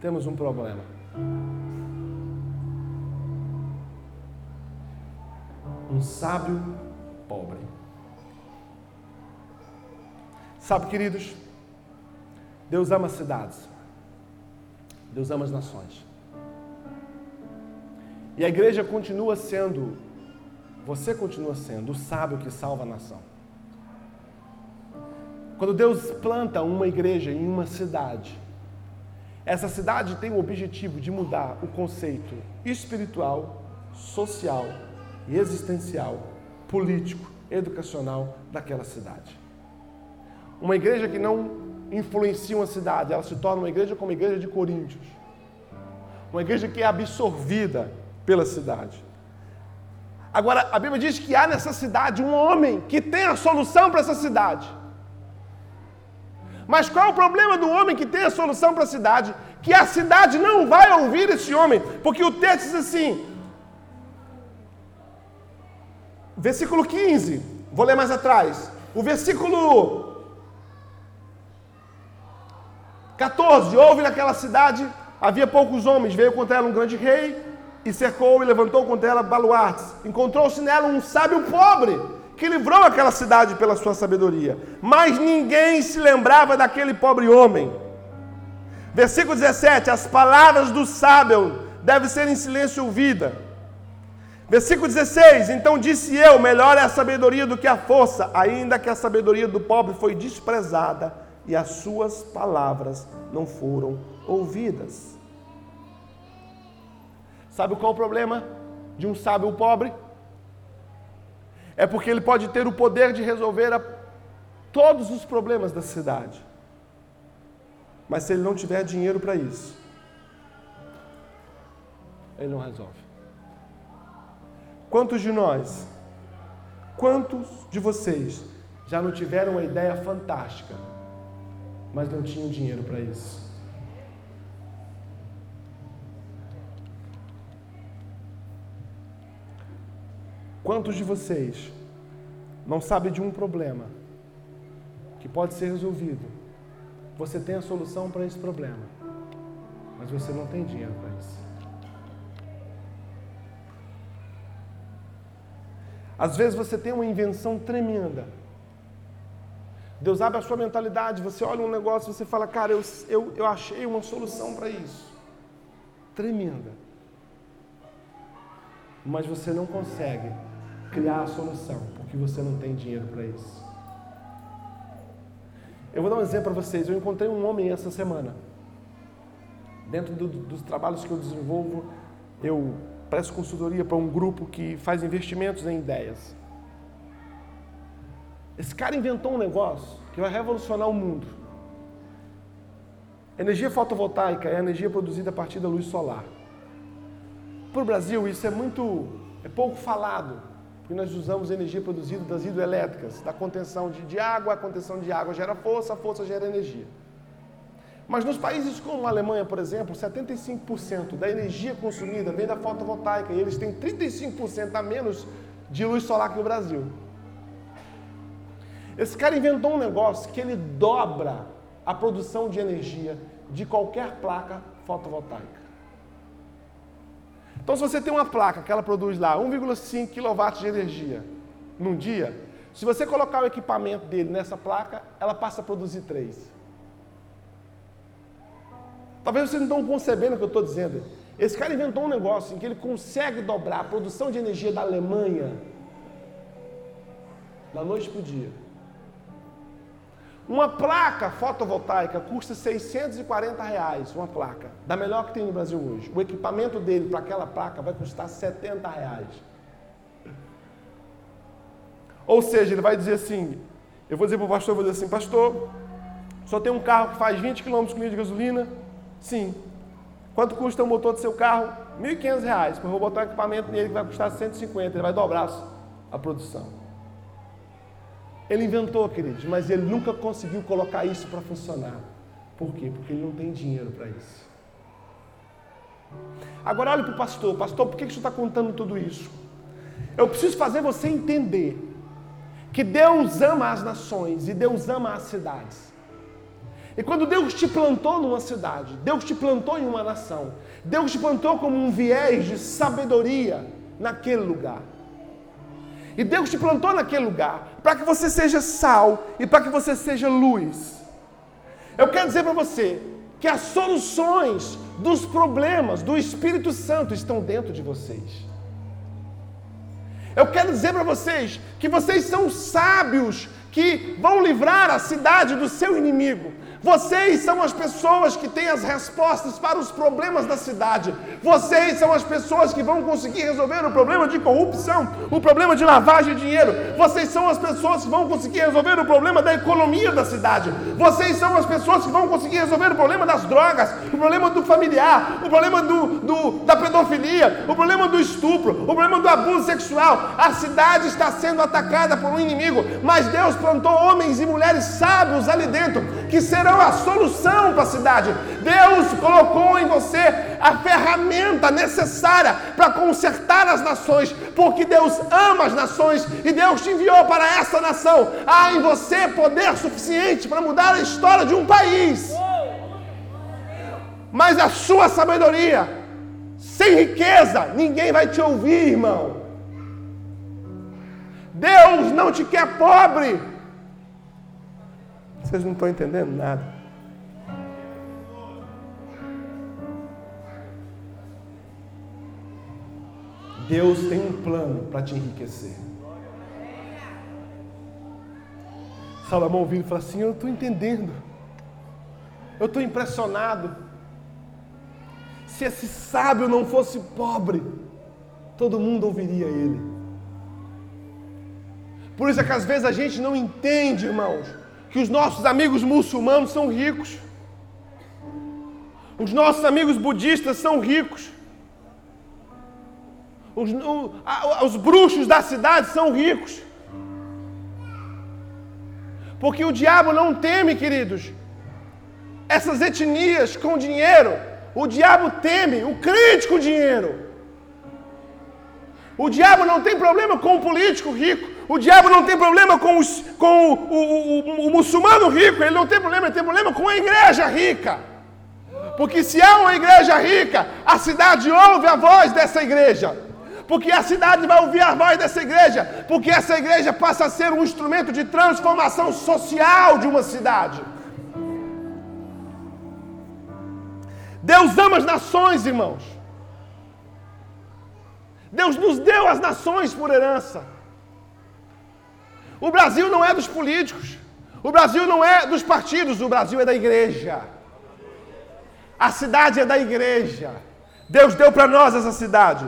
Temos um problema. Um sábio pobre. Sabe, queridos, Deus ama cidades, Deus ama as nações. E a igreja continua sendo, você continua sendo o sábio que salva a nação. Quando Deus planta uma igreja em uma cidade, essa cidade tem o objetivo de mudar o conceito espiritual, social e existencial, político, educacional daquela cidade. Uma igreja que não influencia uma cidade, ela se torna uma igreja como a igreja de Coríntios. Uma igreja que é absorvida pela cidade. Agora, a Bíblia diz que há nessa cidade um homem que tem a solução para essa cidade. Mas qual é o problema do homem que tem a solução para a cidade? Que a cidade não vai ouvir esse homem, porque o texto diz assim, versículo 15, vou ler mais atrás. O versículo 14: Houve naquela cidade, havia poucos homens, veio contra ela um grande rei, e cercou e levantou contra ela baluartes. Encontrou-se nela um sábio pobre, que livrou aquela cidade pela sua sabedoria. Mas ninguém se lembrava daquele pobre homem. Versículo 17: As palavras do sábio devem ser em silêncio ouvida. Versículo 16: Então disse eu: Melhor é a sabedoria do que a força, ainda que a sabedoria do pobre foi desprezada e as suas palavras não foram ouvidas. Sabe qual é o problema de um sábio pobre? É porque ele pode ter o poder de resolver a, todos os problemas da cidade. Mas se ele não tiver dinheiro para isso, ele não resolve. Quantos de nós, quantos de vocês já não tiveram uma ideia fantástica, mas não tinham dinheiro para isso? Quantos de vocês não sabem de um problema que pode ser resolvido? Você tem a solução para esse problema, mas você não tem dinheiro para isso. Às vezes você tem uma invenção tremenda. Deus abre a sua mentalidade, você olha um negócio você fala, cara, eu, eu, eu achei uma solução para isso. Tremenda. Mas você não consegue criar a solução, porque você não tem dinheiro para isso. Eu vou dar um exemplo para vocês. Eu encontrei um homem essa semana. Dentro do, dos trabalhos que eu desenvolvo, eu presto consultoria para um grupo que faz investimentos em ideias. Esse cara inventou um negócio que vai revolucionar o mundo. Energia fotovoltaica é a energia produzida a partir da luz solar. Para o Brasil, isso é muito, é pouco falado que nós usamos energia produzida das hidrelétricas, da contenção de, de água, a contenção de água gera força, a força gera energia. Mas nos países como a Alemanha, por exemplo, 75% da energia consumida vem da fotovoltaica e eles têm 35% a menos de luz solar que o Brasil. Esse cara inventou um negócio que ele dobra a produção de energia de qualquer placa fotovoltaica. Então, se você tem uma placa que ela produz lá 1,5 kW de energia num dia, se você colocar o equipamento dele nessa placa, ela passa a produzir 3. Talvez vocês não estão concebendo o que eu estou dizendo. Esse cara inventou um negócio em que ele consegue dobrar a produção de energia da Alemanha da noite para o dia. Uma placa fotovoltaica custa 640 reais, uma placa, da melhor que tem no Brasil hoje. O equipamento dele para aquela placa vai custar 70 reais. Ou seja, ele vai dizer assim, eu vou dizer para o pastor, eu vou dizer assim, pastor, só tem um carro que faz 20 km com de gasolina? Sim. Quanto custa o motor do seu carro? R$ 1.500. Mas vou botar um equipamento nele que vai custar 150, ele vai dobrar a produção. Ele inventou, queridos, mas ele nunca conseguiu colocar isso para funcionar. Por quê? Porque ele não tem dinheiro para isso. Agora olhe para o pastor, pastor, por que você está contando tudo isso? Eu preciso fazer você entender que Deus ama as nações e Deus ama as cidades. E quando Deus te plantou numa cidade, Deus te plantou em uma nação, Deus te plantou como um viés de sabedoria naquele lugar. E Deus te plantou naquele lugar para que você seja sal e para que você seja luz. Eu quero dizer para você que as soluções dos problemas do Espírito Santo estão dentro de vocês. Eu quero dizer para vocês que vocês são sábios que vão livrar a cidade do seu inimigo. Vocês são as pessoas que têm as respostas para os problemas da cidade. Vocês são as pessoas que vão conseguir resolver o problema de corrupção, o problema de lavagem de dinheiro. Vocês são as pessoas que vão conseguir resolver o problema da economia da cidade. Vocês são as pessoas que vão conseguir resolver o problema das drogas, o problema do familiar, o problema do, do, da pedofilia, o problema do estupro, o problema do abuso sexual. A cidade está sendo atacada por um inimigo, mas Deus plantou homens e mulheres sábios ali dentro que serão a solução para a cidade. Deus colocou em você a ferramenta necessária para consertar as nações, porque Deus ama as nações e Deus te enviou para essa nação. Há em você poder suficiente para mudar a história de um país. Mas a sua sabedoria, sem riqueza, ninguém vai te ouvir, irmão. Deus não te quer pobre. Vocês não estão entendendo nada. Deus tem um plano para te enriquecer. Salomão ouvindo fala assim: Eu estou entendendo, eu estou impressionado. Se esse sábio não fosse pobre, todo mundo ouviria ele. Por isso é que às vezes a gente não entende, irmãos, que os nossos amigos muçulmanos são ricos. Os nossos amigos budistas são ricos. Os, o, a, os bruxos da cidade são ricos. Porque o diabo não teme, queridos, essas etnias com dinheiro. O diabo teme o crente com dinheiro. O diabo não tem problema com o político rico. O diabo não tem problema com, os, com o, o, o, o, muçulmano rico. Ele não tem problema, ele tem problema com a igreja rica. Porque se há uma igreja rica, a cidade ouve a voz dessa igreja. Porque a cidade vai ouvir a voz dessa igreja. Porque essa igreja passa a ser um instrumento de transformação social de uma cidade. Deus ama as nações, irmãos. Deus nos deu as nações por herança. O Brasil não é dos políticos. O Brasil não é dos partidos. O Brasil é da igreja. A cidade é da igreja. Deus deu para nós essa cidade.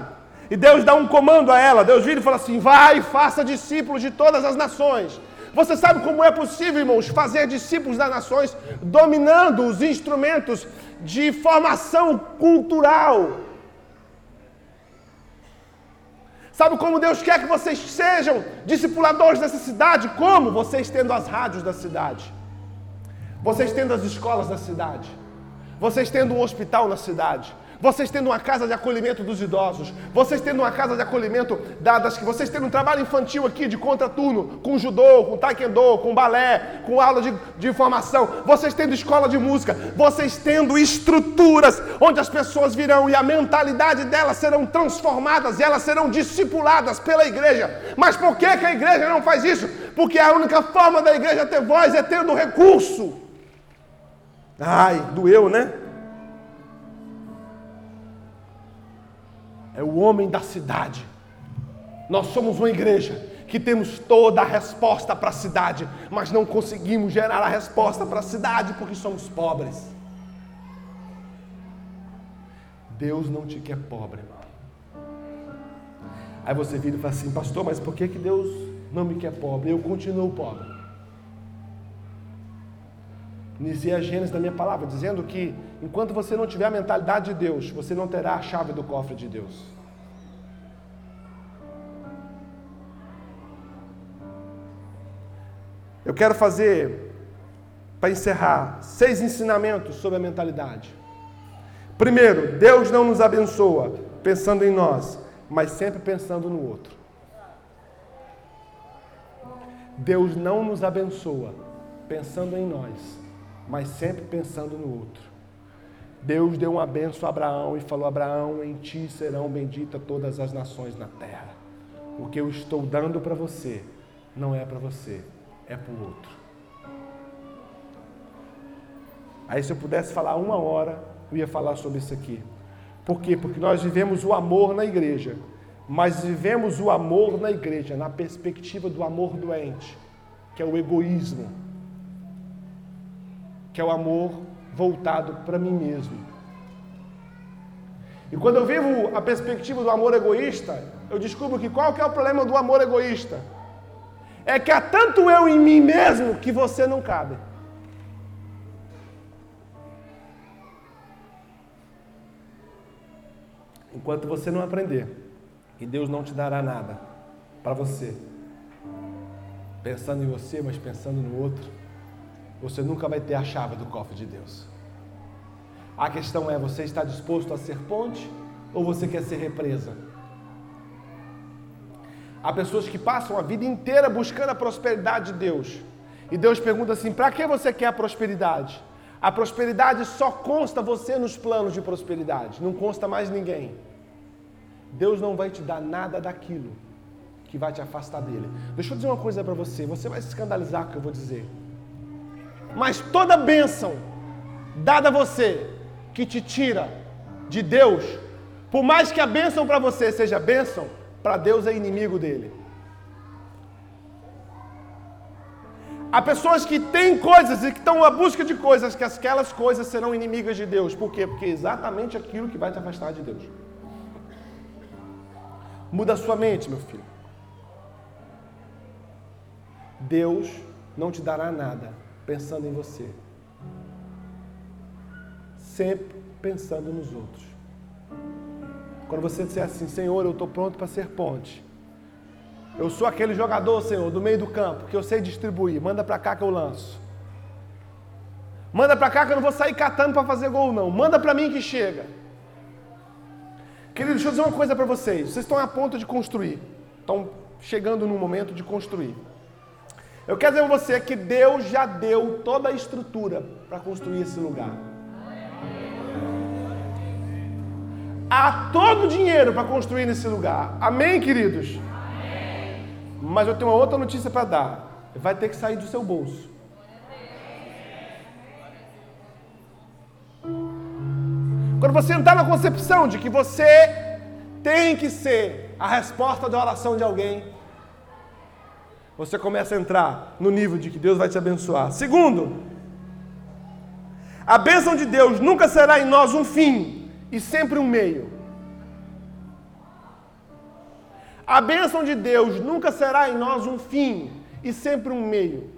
E Deus dá um comando a ela. Deus vira e fala assim: vai faça discípulos de todas as nações. Você sabe como é possível, irmãos, fazer discípulos das nações dominando os instrumentos de formação cultural Sabe como Deus quer que vocês sejam discipuladores dessa cidade? Como? Vocês tendo as rádios da cidade, vocês tendo as escolas da cidade, vocês tendo um hospital na cidade, vocês tendo uma casa de acolhimento dos idosos, vocês tendo uma casa de acolhimento das que vocês tendo um trabalho infantil aqui de contraturno, com judô, com taekwondo, com balé, com aula de, de formação, vocês tendo escola de música, vocês tendo estruturas onde as pessoas virão e a mentalidade delas serão transformadas e elas serão discipuladas pela igreja. Mas por que, que a igreja não faz isso? Porque a única forma da igreja ter voz é tendo recurso. Ai, doeu, né? É o homem da cidade. Nós somos uma igreja que temos toda a resposta para a cidade, mas não conseguimos gerar a resposta para a cidade porque somos pobres. Deus não te quer pobre, irmão. Aí você vira e fala assim, pastor, mas por que, que Deus não me quer pobre? Eu continuo pobre. Iniciei a Gênesis da minha palavra, dizendo que enquanto você não tiver a mentalidade de Deus, você não terá a chave do cofre de Deus. Eu quero fazer, para encerrar, seis ensinamentos sobre a mentalidade. Primeiro, Deus não nos abençoa pensando em nós, mas sempre pensando no outro. Deus não nos abençoa pensando em nós, mas sempre pensando no outro. Deus deu uma benção a Abraão e falou: Abraão, em ti serão benditas todas as nações na terra. o que eu estou dando para você não é para você, é para o outro. Aí, se eu pudesse falar uma hora, eu ia falar sobre isso aqui. Por quê? Porque nós vivemos o amor na igreja, mas vivemos o amor na igreja na perspectiva do amor doente, que é o egoísmo, que é o amor voltado para mim mesmo. E quando eu vivo a perspectiva do amor egoísta, eu descubro que qual que é o problema do amor egoísta? É que há tanto eu em mim mesmo que você não cabe. Enquanto você não aprender que Deus não te dará nada para você, pensando em você, mas pensando no outro, você nunca vai ter a chave do cofre de Deus. A questão é: você está disposto a ser ponte ou você quer ser represa? Há pessoas que passam a vida inteira buscando a prosperidade de Deus. E Deus pergunta assim: para que você quer a prosperidade? A prosperidade só consta você nos planos de prosperidade, não consta mais ninguém. Deus não vai te dar nada daquilo que vai te afastar dele. Deixa eu dizer uma coisa para você, você vai se escandalizar com o que eu vou dizer. Mas toda bênção dada a você que te tira de Deus, por mais que a bênção para você seja bênção, para Deus é inimigo dele. Há pessoas que têm coisas e que estão à busca de coisas, que aquelas coisas serão inimigas de Deus. Por quê? Porque é exatamente aquilo que vai te afastar de Deus. Muda a sua mente, meu filho. Deus não te dará nada pensando em você. Sempre pensando nos outros. Quando você disser assim, Senhor, eu estou pronto para ser ponte. Eu sou aquele jogador, Senhor, do meio do campo, que eu sei distribuir. Manda para cá que eu lanço. Manda para cá que eu não vou sair catando para fazer gol, não. Manda para mim que chega. Querido, deixa eu dizer uma coisa para vocês. Vocês estão a ponto de construir. Estão chegando no momento de construir. Eu quero dizer para você que Deus já deu toda a estrutura para construir esse lugar. Há todo o dinheiro para construir nesse lugar. Amém, queridos? Mas eu tenho uma outra notícia para dar. Vai ter que sair do seu bolso. Quando você entrar na concepção de que você tem que ser a resposta da oração de alguém, você começa a entrar no nível de que Deus vai te abençoar. Segundo, a bênção de Deus nunca será em nós um fim e sempre um meio. A bênção de Deus nunca será em nós um fim e sempre um meio.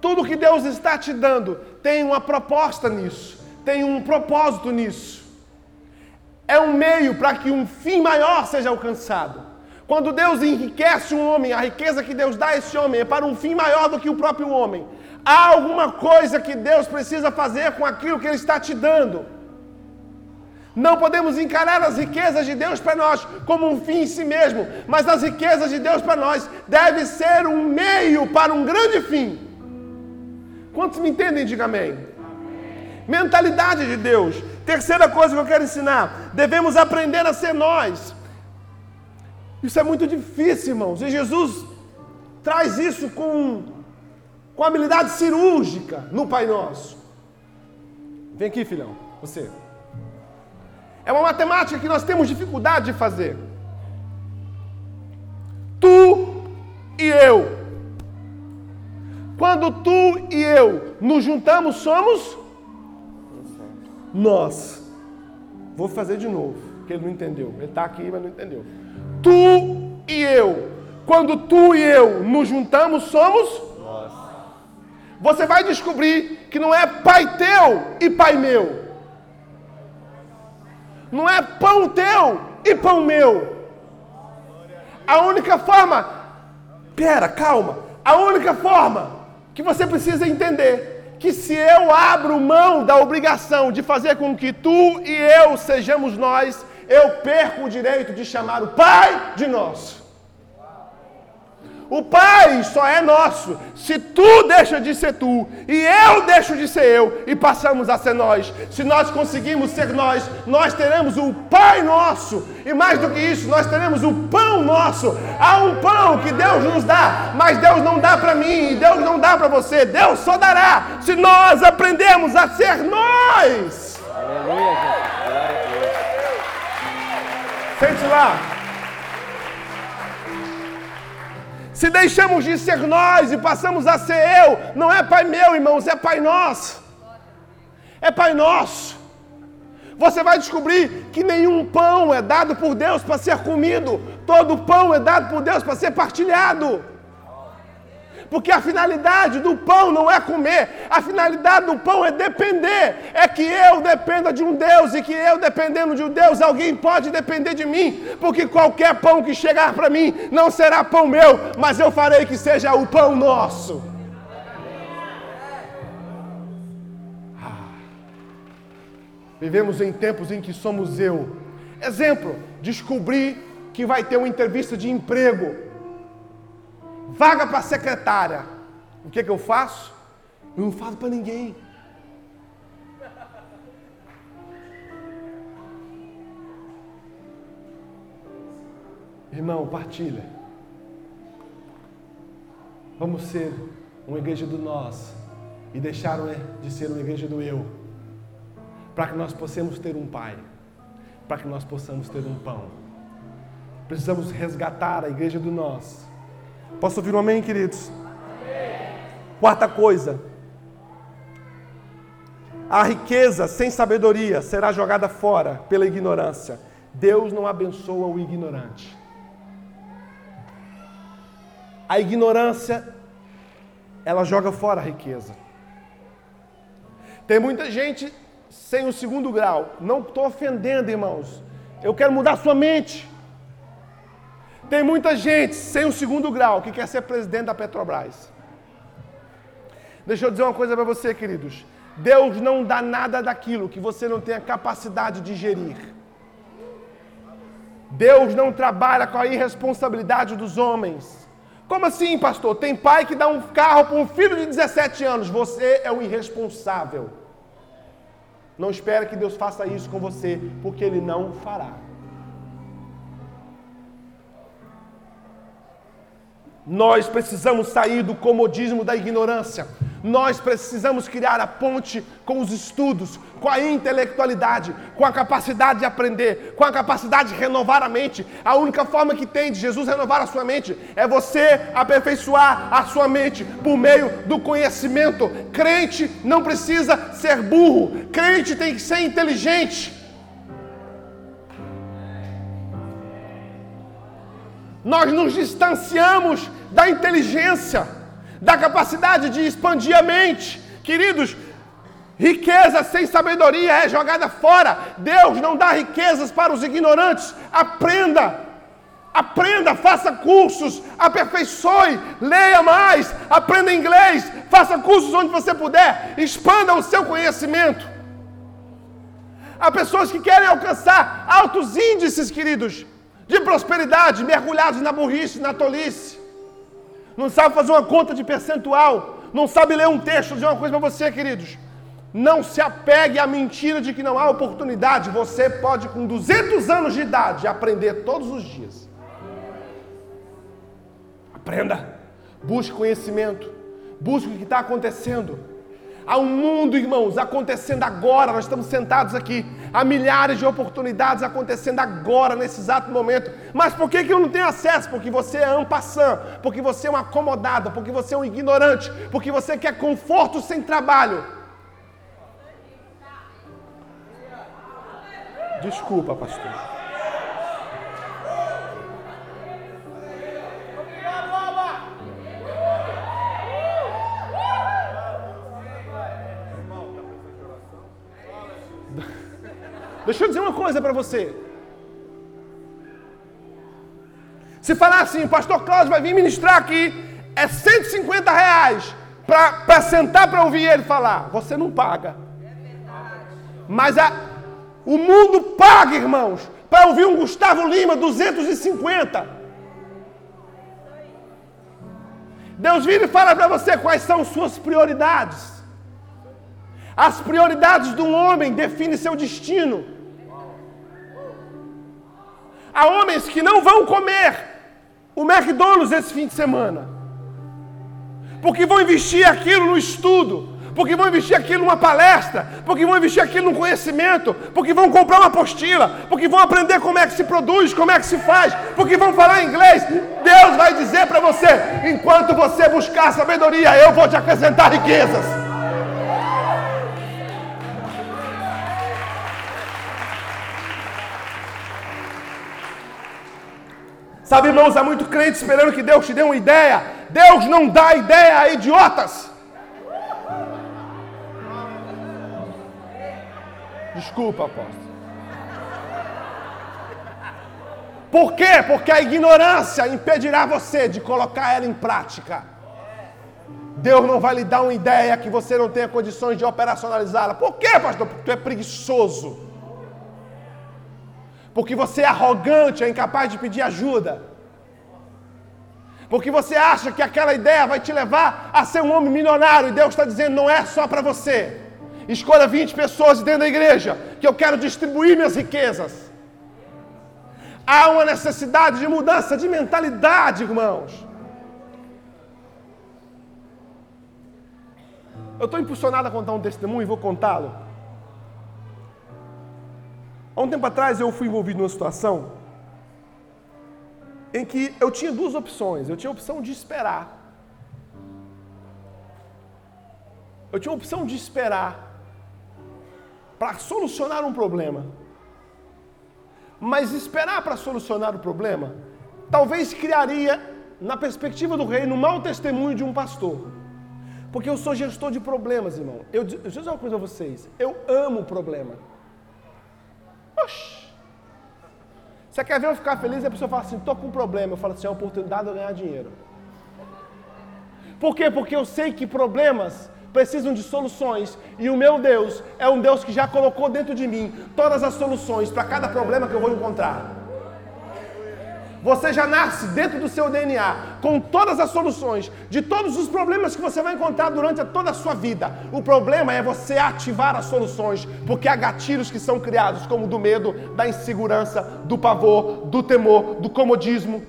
Tudo que Deus está te dando tem uma proposta nisso, tem um propósito nisso. É um meio para que um fim maior seja alcançado. Quando Deus enriquece um homem, a riqueza que Deus dá a esse homem é para um fim maior do que o próprio homem. Há alguma coisa que Deus precisa fazer com aquilo que Ele está te dando. Não podemos encarar as riquezas de Deus para nós como um fim em si mesmo, mas as riquezas de Deus para nós deve ser um meio para um grande fim. Quantos me entendem? Diga amém. amém. Mentalidade de Deus. Terceira coisa que eu quero ensinar: devemos aprender a ser nós. Isso é muito difícil, irmãos. E Jesus traz isso com, com habilidade cirúrgica no Pai Nosso. Vem aqui, filhão, você. É uma matemática que nós temos dificuldade de fazer. Tu e eu. Quando tu e eu nos juntamos, somos nós. Vou fazer de novo, porque ele não entendeu. Ele está aqui, mas não entendeu. Tu e eu. Quando tu e eu nos juntamos, somos nós. Você vai descobrir que não é pai teu e pai meu não é pão teu e pão meu. A única forma, pera, calma. A única forma que você precisa entender que se eu abro mão da obrigação de fazer com que tu e eu sejamos nós, eu perco o direito de chamar o Pai de nós. O Pai só é nosso se tu deixa de ser tu e eu deixo de ser eu e passamos a ser nós. Se nós conseguimos ser nós, nós teremos o Pai nosso e mais do que isso, nós teremos o pão nosso. Há um pão que Deus nos dá, mas Deus não dá para mim e Deus não dá para você. Deus só dará se nós aprendemos a ser nós. Aleluia, Jesus. Sente lá. Se deixamos de ser nós e passamos a ser eu, não é Pai meu, irmãos, é Pai nosso. É Pai nosso. Você vai descobrir que nenhum pão é dado por Deus para ser comido, todo pão é dado por Deus para ser partilhado. Porque a finalidade do pão não é comer, a finalidade do pão é depender. É que eu dependa de um Deus e que eu dependendo de um Deus, alguém pode depender de mim. Porque qualquer pão que chegar para mim não será pão meu, mas eu farei que seja o pão nosso. Ah. Vivemos em tempos em que somos eu. Exemplo, descobri que vai ter uma entrevista de emprego vaga para secretária. O que, que eu faço? Eu não falo para ninguém. Irmão, partilha. Vamos ser uma igreja do nós e deixar de ser uma igreja do eu, para que nós possamos ter um pai, para que nós possamos ter um pão. Precisamos resgatar a igreja do nós Posso ouvir um amém, queridos? Amém. Quarta coisa. A riqueza sem sabedoria será jogada fora pela ignorância. Deus não abençoa o ignorante. A ignorância, ela joga fora a riqueza. Tem muita gente sem o segundo grau. Não estou ofendendo, irmãos. Eu quero mudar sua mente. Tem muita gente sem o segundo grau que quer ser presidente da Petrobras. Deixa eu dizer uma coisa para você, queridos. Deus não dá nada daquilo que você não tem a capacidade de gerir. Deus não trabalha com a irresponsabilidade dos homens. Como assim, pastor? Tem pai que dá um carro para um filho de 17 anos. Você é um irresponsável. Não espere que Deus faça isso com você, porque Ele não fará. Nós precisamos sair do comodismo da ignorância. Nós precisamos criar a ponte com os estudos, com a intelectualidade, com a capacidade de aprender, com a capacidade de renovar a mente. A única forma que tem de Jesus renovar a sua mente é você aperfeiçoar a sua mente por meio do conhecimento. Crente não precisa ser burro, crente tem que ser inteligente. Nós nos distanciamos da inteligência, da capacidade de expandir a mente. Queridos, riqueza sem sabedoria é jogada fora. Deus não dá riquezas para os ignorantes. Aprenda. Aprenda, faça cursos, aperfeiçoe, leia mais, aprenda inglês, faça cursos onde você puder, expanda o seu conhecimento. Há pessoas que querem alcançar altos índices, queridos, de prosperidade, mergulhados na burrice, na tolice não sabe fazer uma conta de percentual, não sabe ler um texto, dizer uma coisa para você, queridos. Não se apegue à mentira de que não há oportunidade. Você pode, com 200 anos de idade, aprender todos os dias. Aprenda, busque conhecimento, busque o que está acontecendo. Há um mundo, irmãos, acontecendo agora. Nós estamos sentados aqui. Há milhares de oportunidades acontecendo agora, nesse exato momento. Mas por que, que eu não tenho acesso? Porque você é ampassant, porque você é um acomodado, porque você é um ignorante, porque você quer conforto sem trabalho. Desculpa, pastor. Deixa eu dizer uma coisa para você. Se falar assim, o pastor Cláudio vai vir ministrar aqui, é 150 reais para sentar para ouvir ele falar. Você não paga. Mas a, o mundo paga, irmãos, para ouvir um Gustavo Lima 250. Deus vira e fala para você quais são suas prioridades. As prioridades de um homem definem seu destino. Há homens que não vão comer o McDonald's esse fim de semana, porque vão investir aquilo no estudo, porque vão investir aquilo numa palestra, porque vão investir aquilo num conhecimento, porque vão comprar uma apostila, porque vão aprender como é que se produz, como é que se faz, porque vão falar inglês. Deus vai dizer para você: enquanto você buscar sabedoria, eu vou te acrescentar riquezas. Sabe, irmãos, há muito crente esperando que Deus te dê uma ideia. Deus não dá ideia a idiotas. Desculpa, apóstolo. Por quê? Porque a ignorância impedirá você de colocar ela em prática. Deus não vai lhe dar uma ideia que você não tenha condições de operacionalizá-la. Por quê, pastor? Porque tu é preguiçoso. Porque você é arrogante, é incapaz de pedir ajuda. Porque você acha que aquela ideia vai te levar a ser um homem milionário e Deus está dizendo não é só para você. Escolha 20 pessoas dentro da igreja que eu quero distribuir minhas riquezas. Há uma necessidade de mudança de mentalidade, irmãos. Eu estou impulsionado a contar um testemunho e vou contá-lo. Há um tempo atrás eu fui envolvido numa situação em que eu tinha duas opções. Eu tinha a opção de esperar. Eu tinha a opção de esperar para solucionar um problema. Mas esperar para solucionar o problema talvez criaria, na perspectiva do reino, um mau testemunho de um pastor. Porque eu sou gestor de problemas, irmão. Eu, eu dizer uma coisa a vocês. Eu amo problema. Oxi. Você quer ver eu ficar feliz? E a pessoa fala assim: estou com um problema. Eu falo assim: é uma oportunidade de eu ganhar dinheiro. Por quê? Porque eu sei que problemas precisam de soluções e o meu Deus é um Deus que já colocou dentro de mim todas as soluções para cada problema que eu vou encontrar. Você já nasce dentro do seu DNA com todas as soluções de todos os problemas que você vai encontrar durante toda a sua vida. O problema é você ativar as soluções, porque há gatilhos que são criados, como do medo, da insegurança, do pavor, do temor, do comodismo.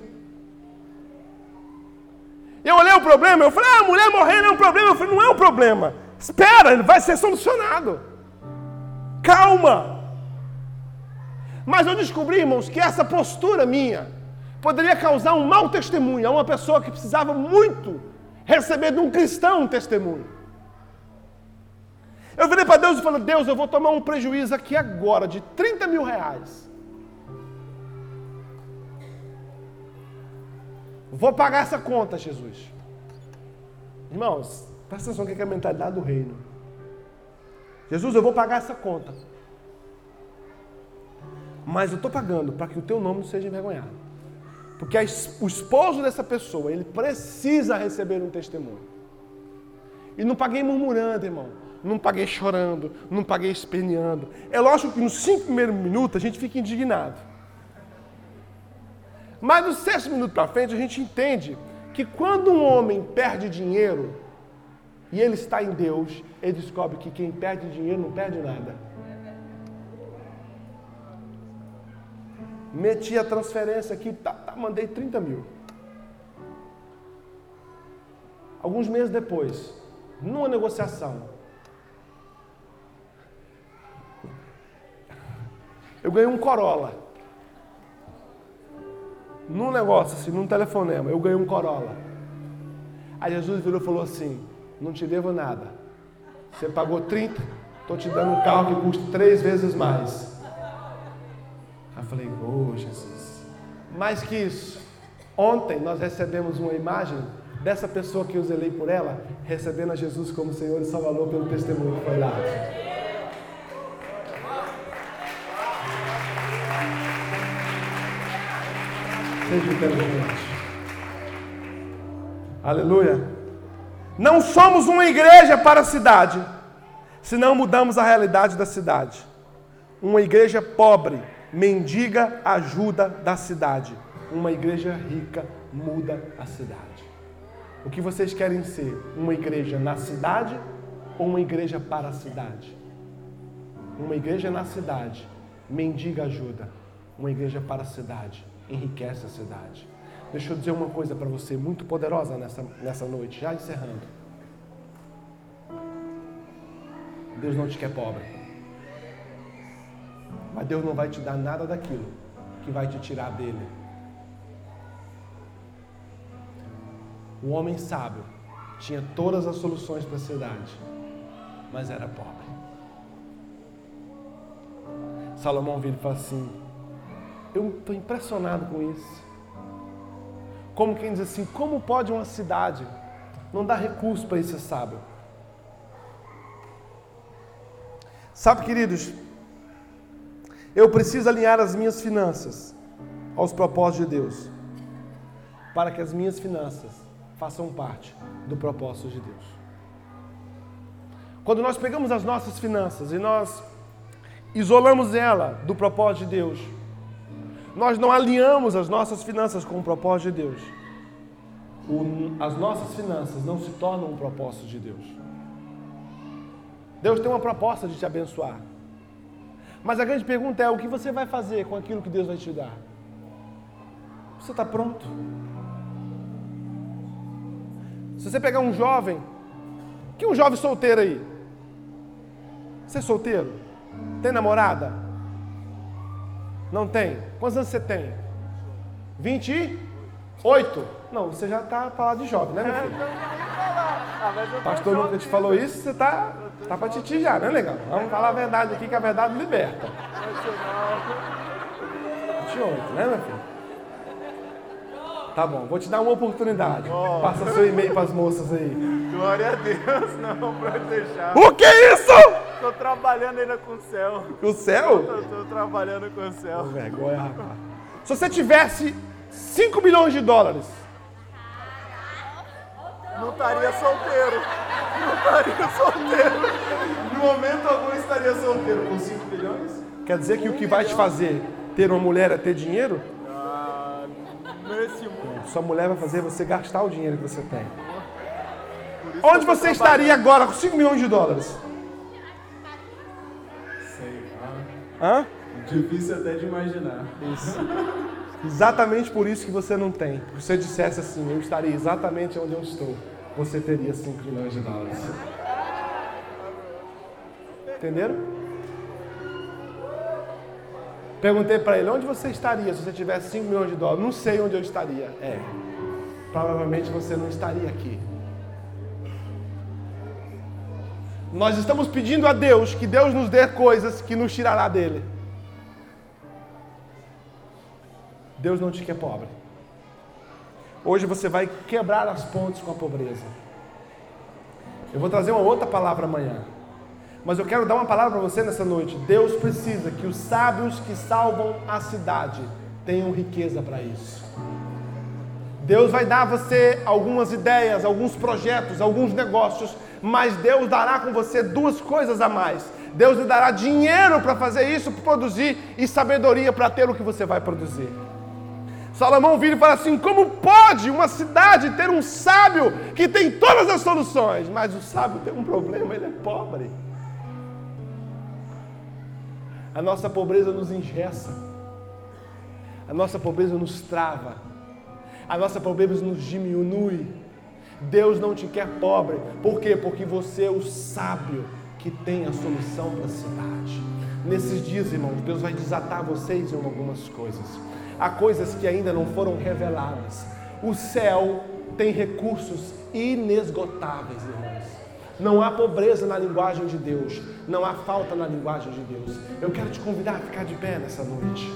Eu olhei o problema, eu falei, ah, a mulher morrendo é um problema. Eu falei, não é um problema. Espera, ele vai ser solucionado. Calma. Mas eu descobri, irmãos, que essa postura minha poderia causar um mau testemunho a uma pessoa que precisava muito receber de um cristão um testemunho. Eu virei para Deus e falei, Deus, eu vou tomar um prejuízo aqui agora de 30 mil reais. Vou pagar essa conta, Jesus. Irmãos, presta atenção que é a mentalidade do reino. Jesus, eu vou pagar essa conta. Mas eu estou pagando para que o teu nome não seja envergonhado. Porque a, o esposo dessa pessoa, ele precisa receber um testemunho. E não paguei murmurando, irmão. Não paguei chorando, não paguei esperneando. É lógico que nos cinco primeiros minutos a gente fica indignado. Mas no sexto minuto para frente a gente entende que quando um homem perde dinheiro e ele está em Deus, ele descobre que quem perde dinheiro não perde nada. Meti a transferência aqui, tá, tá, mandei 30 mil. Alguns meses depois, numa negociação, eu ganhei um Corolla. Num negócio assim, num telefonema, eu ganhei um Corolla. Aí Jesus virou e falou assim: Não te devo nada. Você pagou 30, estou te dando um carro que custa três vezes mais. Falei, oh Jesus. Mais que isso, ontem nós recebemos uma imagem dessa pessoa que eu zelei por ela, recebendo a Jesus como Senhor e Salvador pelo testemunho que foi dado. Aleluia. Não somos uma igreja para a cidade, se não mudamos a realidade da cidade. Uma igreja pobre mendiga ajuda da cidade. Uma igreja rica muda a cidade. O que vocês querem ser? Uma igreja na cidade ou uma igreja para a cidade? Uma igreja na cidade mendiga ajuda. Uma igreja para a cidade enriquece a cidade. Deixa eu dizer uma coisa para você muito poderosa nessa, nessa noite, já encerrando. Deus não te quer pobre. Mas Deus não vai te dar nada daquilo que vai te tirar dele. O homem sábio tinha todas as soluções para a cidade, mas era pobre. Salomão vira e fala assim: Eu estou impressionado com isso. Como quem diz assim: Como pode uma cidade não dar recurso para esse sábio? Sabe, queridos, eu preciso alinhar as minhas finanças aos propósitos de Deus, para que as minhas finanças façam parte do propósito de Deus. Quando nós pegamos as nossas finanças e nós isolamos ela do propósito de Deus, nós não alinhamos as nossas finanças com o propósito de Deus, o, as nossas finanças não se tornam um propósito de Deus. Deus tem uma proposta de te abençoar. Mas a grande pergunta é: o que você vai fazer com aquilo que Deus vai te dar? Você está pronto? Se você pegar um jovem, que um jovem solteiro aí? Você é solteiro? Tem namorada? Não tem? Quantos anos você tem? 28? Não, você já está falando de jovem, né, meu filho? Pastor nunca te falou isso, você está tá para titi já, né, legal? Vamos falar a verdade aqui, que a verdade liberta. 28, né, meu filho? Tá bom, vou te dar uma oportunidade. Oh. Passa seu e-mail para as moças aí. Glória a Deus, não, pode deixar. O que é isso? Tô trabalhando ainda com o céu. O céu? Tô, tô trabalhando com o céu. Vergonha, rapaz. Se você tivesse 5 milhões de dólares, Não estaria solteiro. Não estaria solteiro. No momento algum estaria solteiro. Com 5 milhões? quer dizer que o que vai te fazer ter uma mulher é ter dinheiro? Ah, nesse mundo. Sua mulher vai fazer você gastar o dinheiro que você tem. Onde você estaria agora com 5 milhões de dólares? Sei Hã? Difícil até de imaginar. Isso. Exatamente por isso que você não tem. Se você dissesse assim, eu estaria exatamente onde eu estou, você teria 5 milhões de dólares. Entenderam? Perguntei para ele, onde você estaria se você tivesse 5 milhões de dólares? Não sei onde eu estaria. É, provavelmente você não estaria aqui. Nós estamos pedindo a Deus que Deus nos dê coisas que nos tirará dele. Deus não te quer pobre. Hoje você vai quebrar as pontes com a pobreza. Eu vou trazer uma outra palavra amanhã. Mas eu quero dar uma palavra para você nessa noite. Deus precisa que os sábios que salvam a cidade tenham riqueza para isso. Deus vai dar a você algumas ideias, alguns projetos, alguns negócios, mas Deus dará com você duas coisas a mais. Deus lhe dará dinheiro para fazer isso, para produzir, e sabedoria para ter o que você vai produzir. Salomão vira e fala assim: como pode uma cidade ter um sábio que tem todas as soluções, mas o sábio tem um problema, ele é pobre. A nossa pobreza nos engessa, a nossa pobreza nos trava, a nossa pobreza nos diminui. Deus não te quer pobre, por quê? Porque você é o sábio que tem a solução para a cidade. Nesses dias, irmãos, Deus vai desatar vocês em algumas coisas. Há coisas que ainda não foram reveladas. O céu tem recursos inesgotáveis, irmãos. Não há pobreza na linguagem de Deus, não há falta na linguagem de Deus. Eu quero te convidar a ficar de pé nessa noite.